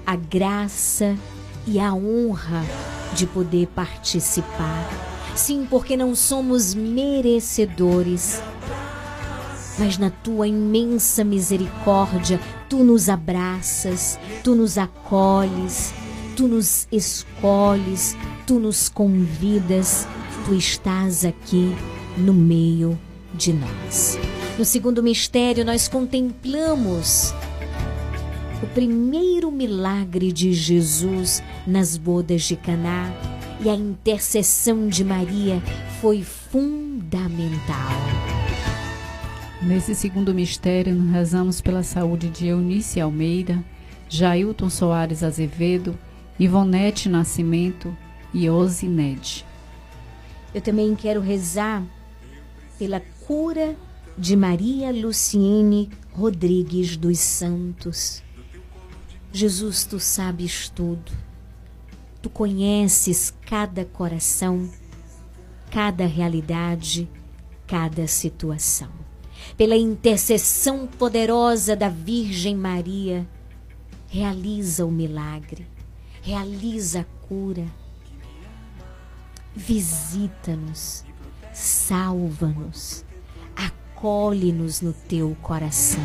a graça e a honra de poder participar. Sim, porque não somos merecedores, mas na tua imensa misericórdia, tu nos abraças, tu nos acolhes, tu nos escolhes, tu nos convidas, tu estás aqui no meio de nós. No segundo mistério, nós contemplamos o primeiro milagre de Jesus nas bodas de Caná e a intercessão de Maria foi fundamental. Nesse segundo mistério, nós rezamos pela saúde de Eunice Almeida, Jailton Soares Azevedo, Ivonete Nascimento e Osinede. Eu também quero rezar pela cura de Maria Luciene Rodrigues dos Santos. Jesus, tu sabes tudo. Tu conheces cada coração, cada realidade, cada situação. Pela intercessão poderosa da Virgem Maria, realiza o milagre, realiza a cura. Visita-nos, salva-nos, acolhe-nos no teu coração.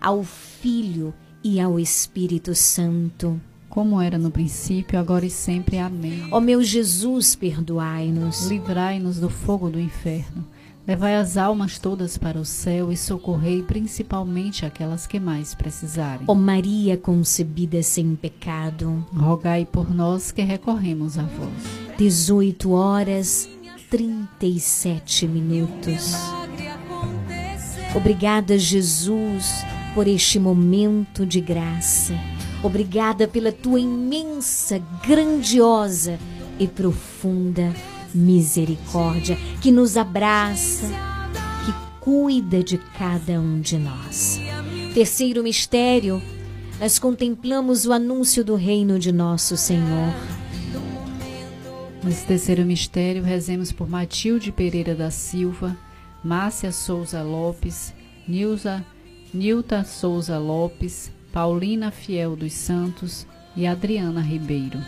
ao Filho e ao Espírito Santo. Como era no princípio, agora e sempre. Amém. Ó meu Jesus, perdoai-nos. Livrai-nos do fogo do inferno. Levai as almas todas para o céu e socorrei principalmente aquelas que mais precisarem. Ó Maria concebida sem pecado. Rogai por nós que recorremos a vós. 18 horas 37 minutos. Obrigada, Jesus, por este momento de graça. Obrigada pela tua imensa, grandiosa e profunda misericórdia que nos abraça, que cuida de cada um de nós. Terceiro mistério, nós contemplamos o anúncio do reino de nosso Senhor. Nesse terceiro mistério, rezemos por Matilde Pereira da Silva, Márcia Souza Lopes, Nilza, Nilta Souza Lopes, Paulina Fiel dos Santos e Adriana Ribeiro.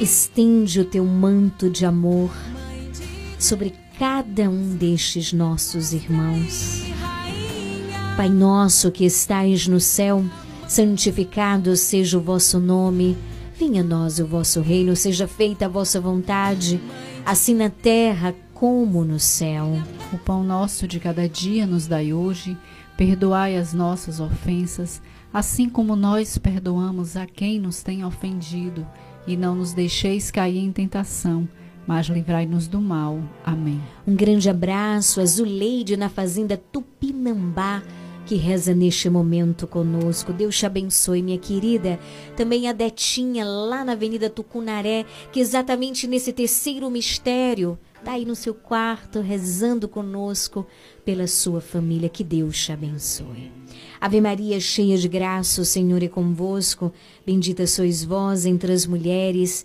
Estende o teu manto de amor sobre cada um destes nossos irmãos. Pai nosso que estais no céu, santificado seja o vosso nome. Venha a nós o vosso reino, seja feita a vossa vontade, assim na terra como no céu. O pão nosso de cada dia nos dai hoje, perdoai as nossas ofensas, assim como nós perdoamos a quem nos tem ofendido, e não nos deixeis cair em tentação, mas livrai-nos do mal. Amém. Um grande abraço a Zuleide na fazenda Tupinambá, que reza neste momento conosco. Deus te abençoe, minha querida. Também a Detinha, lá na Avenida Tucunaré, que exatamente nesse terceiro mistério está aí no seu quarto rezando conosco pela sua família. Que Deus te abençoe. Ave Maria, cheia de graça, o Senhor é convosco. Bendita sois vós entre as mulheres.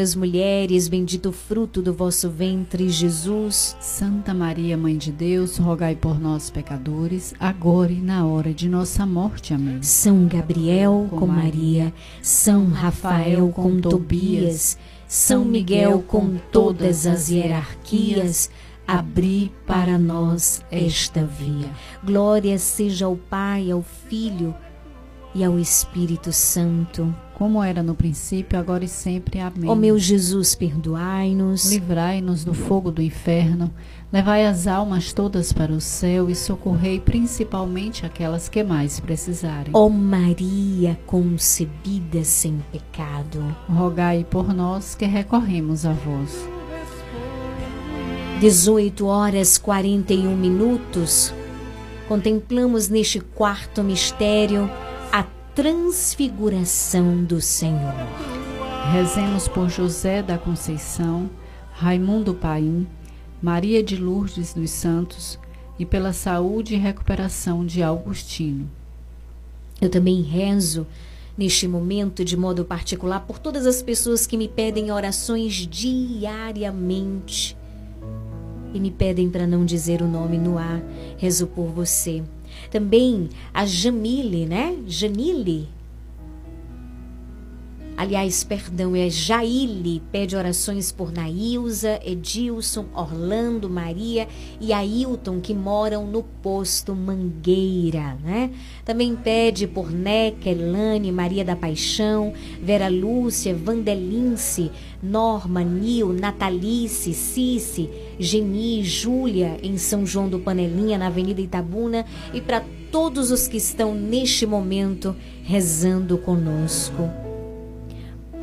as mulheres, bendito o fruto do vosso ventre, Jesus. Santa Maria, Mãe de Deus, rogai por nós, pecadores, agora e na hora de nossa morte. Amém. São Gabriel com Maria, São Rafael com Tobias, São Miguel com todas as hierarquias, abri para nós esta via. Glória seja ao Pai, ao Filho e ao Espírito Santo. Como era no princípio, agora e sempre. Amém. Ó meu Jesus, perdoai-nos. Livrai-nos do fogo do inferno, levai as almas todas para o céu e socorrei principalmente aquelas que mais precisarem. Ó Maria concebida sem pecado, rogai por nós que recorremos a vós. 18 horas 41 minutos. Contemplamos neste quarto mistério transfiguração do Senhor. Rezemos por José da Conceição, Raimundo Paim, Maria de Lourdes dos Santos e pela saúde e recuperação de Augustino. Eu também rezo neste momento de modo particular por todas as pessoas que me pedem orações diariamente e me pedem para não dizer o nome no ar. Rezo por você. Também a Jamile, né? Janile. Aliás, perdão, é Jaile, pede orações por Nailza, Edilson, Orlando, Maria e Ailton, que moram no posto Mangueira, né? Também pede por Neca, Elane, Maria da Paixão, Vera Lúcia, Vandelince, Norma, Nil, Natalice, Cici, Geni, Júlia, em São João do Panelinha, na Avenida Itabuna, e para todos os que estão neste momento rezando conosco.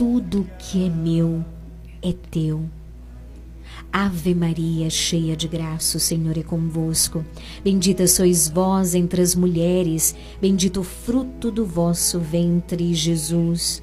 tudo que é meu é teu. Ave Maria, cheia de graça, o Senhor é convosco. Bendita sois vós entre as mulheres, bendito o fruto do vosso ventre, Jesus.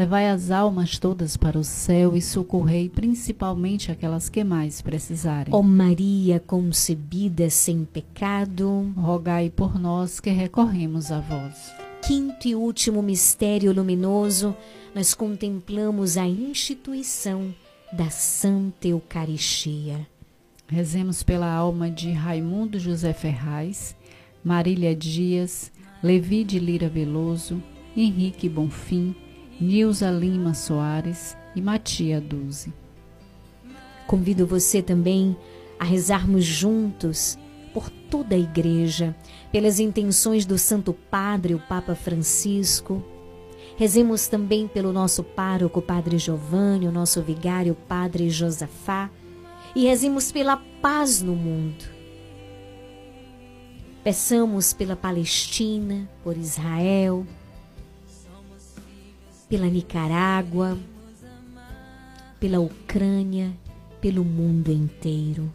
Levai as almas todas para o céu e socorrei principalmente aquelas que mais precisarem. Ó Maria concebida sem pecado, rogai por nós que recorremos a vós. Quinto e último mistério luminoso, nós contemplamos a instituição da Santa Eucaristia. Rezemos pela alma de Raimundo José Ferraz, Marília Dias, Levi de Lira Veloso, Henrique Bonfim, Nilza Lima Soares e Matia Duze. Convido você também a rezarmos juntos por toda a igreja, pelas intenções do Santo Padre, o Papa Francisco. Rezemos também pelo nosso pároco, Padre Giovanni, o nosso vigário, Padre Josafá, e rezemos pela paz no mundo. Peçamos pela Palestina, por Israel, pela Nicarágua, pela Ucrânia, pelo mundo inteiro.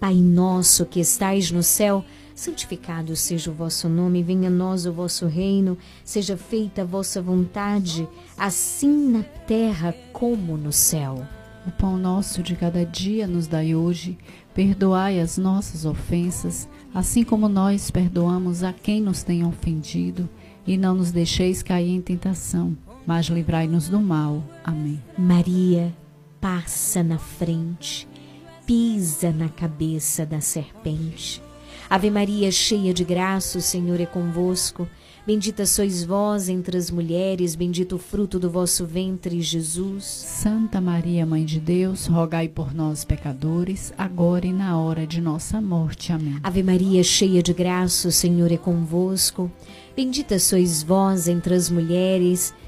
Pai nosso que estais no céu, santificado seja o vosso nome, venha a nós o vosso reino, seja feita a vossa vontade, assim na terra como no céu. O pão nosso de cada dia nos dai hoje, perdoai as nossas ofensas, assim como nós perdoamos a quem nos tem ofendido, e não nos deixeis cair em tentação, mas livrai-nos do mal. Amém. Maria passa na frente, pisa na cabeça da serpente. Ave Maria, cheia de graça, o Senhor é convosco. Bendita sois vós entre as mulheres, bendito o fruto do vosso ventre, Jesus. Santa Maria, Mãe de Deus, rogai por nós, pecadores, agora e na hora de nossa morte. Amém. Ave Maria, cheia de graça, o Senhor é convosco. Bendita sois vós entre as mulheres, Bendito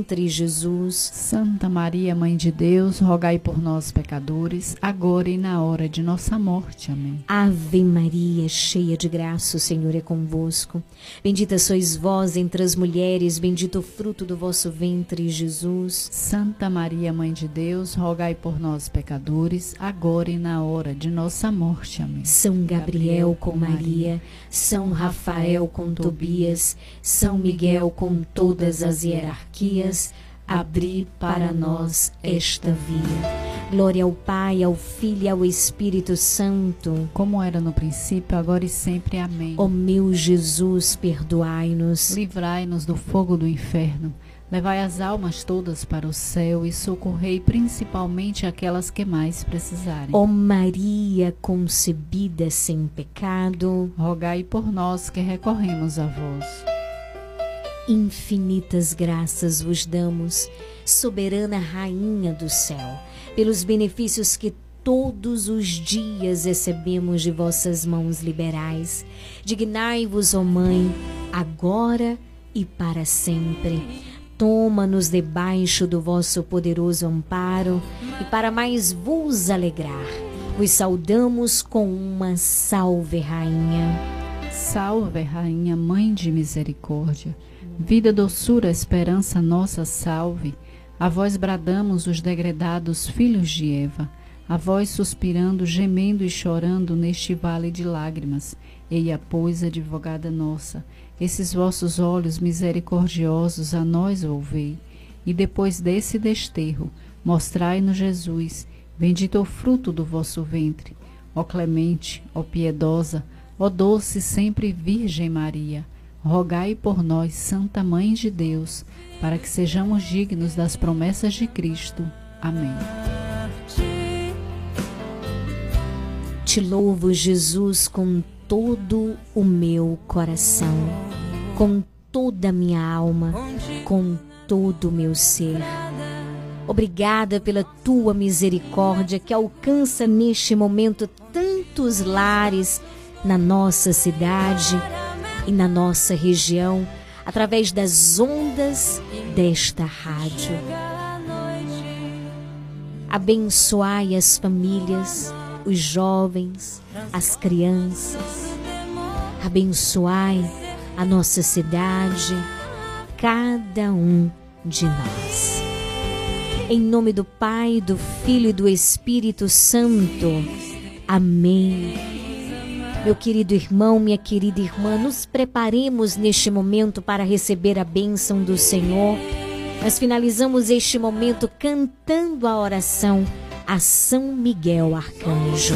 Jesus. Santa Maria, Mãe de Deus, rogai por nós, pecadores, agora e na hora de nossa morte. Amém. Ave Maria, cheia de graça, o Senhor é convosco. Bendita sois vós entre as mulheres, bendito o fruto do vosso ventre, Jesus. Santa Maria, Mãe de Deus, rogai por nós, pecadores, agora e na hora de nossa morte. Amém. São Gabriel com Maria, São Rafael com Tobias, São Miguel com todas as hierarquias, abri para nós esta via. Glória ao Pai, ao Filho e ao Espírito Santo. Como era no princípio, agora e sempre. Amém. Ó meu Jesus, perdoai-nos. Livrai-nos do fogo do inferno. Levai as almas todas para o céu e socorrei principalmente aquelas que mais precisarem. Ó Maria concebida sem pecado, rogai por nós que recorremos a vós. Infinitas graças vos damos, soberana Rainha do céu, pelos benefícios que todos os dias recebemos de vossas mãos liberais. Dignai-vos, ó Mãe, agora e para sempre. Toma-nos debaixo do vosso poderoso amparo e para mais vos alegrar, vos saudamos com uma salve, Rainha. Salve, Rainha, Mãe de Misericórdia. Vida, doçura, esperança nossa, salve. A vós bradamos os degredados filhos de Eva. A vós suspirando, gemendo e chorando neste vale de lágrimas. Eia, pois, advogada nossa, esses vossos olhos misericordiosos a nós ouvei. E depois desse desterro, mostrai-nos Jesus, bendito o fruto do vosso ventre. Ó clemente, ó piedosa, ó doce sempre Virgem Maria, rogai por nós, Santa Mãe de Deus, para que sejamos dignos das promessas de Cristo. Amém. Te louvo, Jesus, com todo o meu coração, com toda a minha alma, com todo o meu ser. Obrigada pela tua misericórdia que alcança neste momento tantos lares na nossa cidade e na nossa região através das ondas desta rádio. Abençoai as famílias, os jovens, as crianças. Abençoai a nossa cidade, cada um de nós. Em nome do Pai, do Filho e do Espírito Santo. Amém. Meu querido irmão, minha querida irmã, nos preparemos neste momento para receber a bênção do Senhor. Nós finalizamos este momento cantando a oração a São Miguel Arcanjo.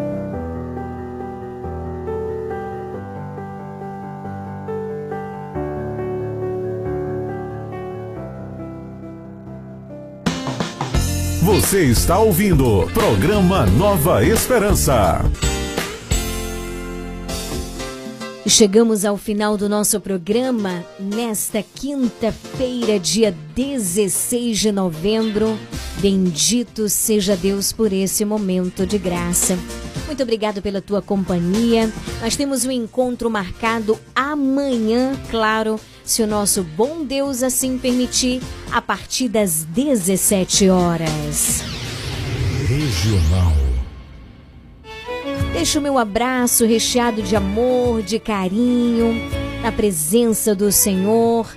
Você está ouvindo programa Nova Esperança. Chegamos ao final do nosso programa nesta quinta-feira, dia 16 de novembro. Bendito seja Deus por esse momento de graça. Muito obrigado pela tua companhia. Nós temos um encontro marcado amanhã, claro, se o nosso bom Deus assim permitir, a partir das 17 horas. Regional. Deixo o meu abraço recheado de amor, de carinho, na presença do Senhor.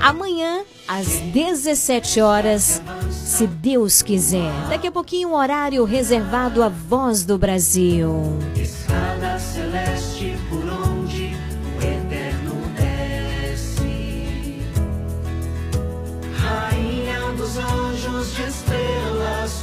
Amanhã, às 17 horas, se Deus quiser. Daqui a pouquinho, um horário reservado à voz do Brasil. Escada celeste por onde o eterno desce. Rainha dos anjos de estrelas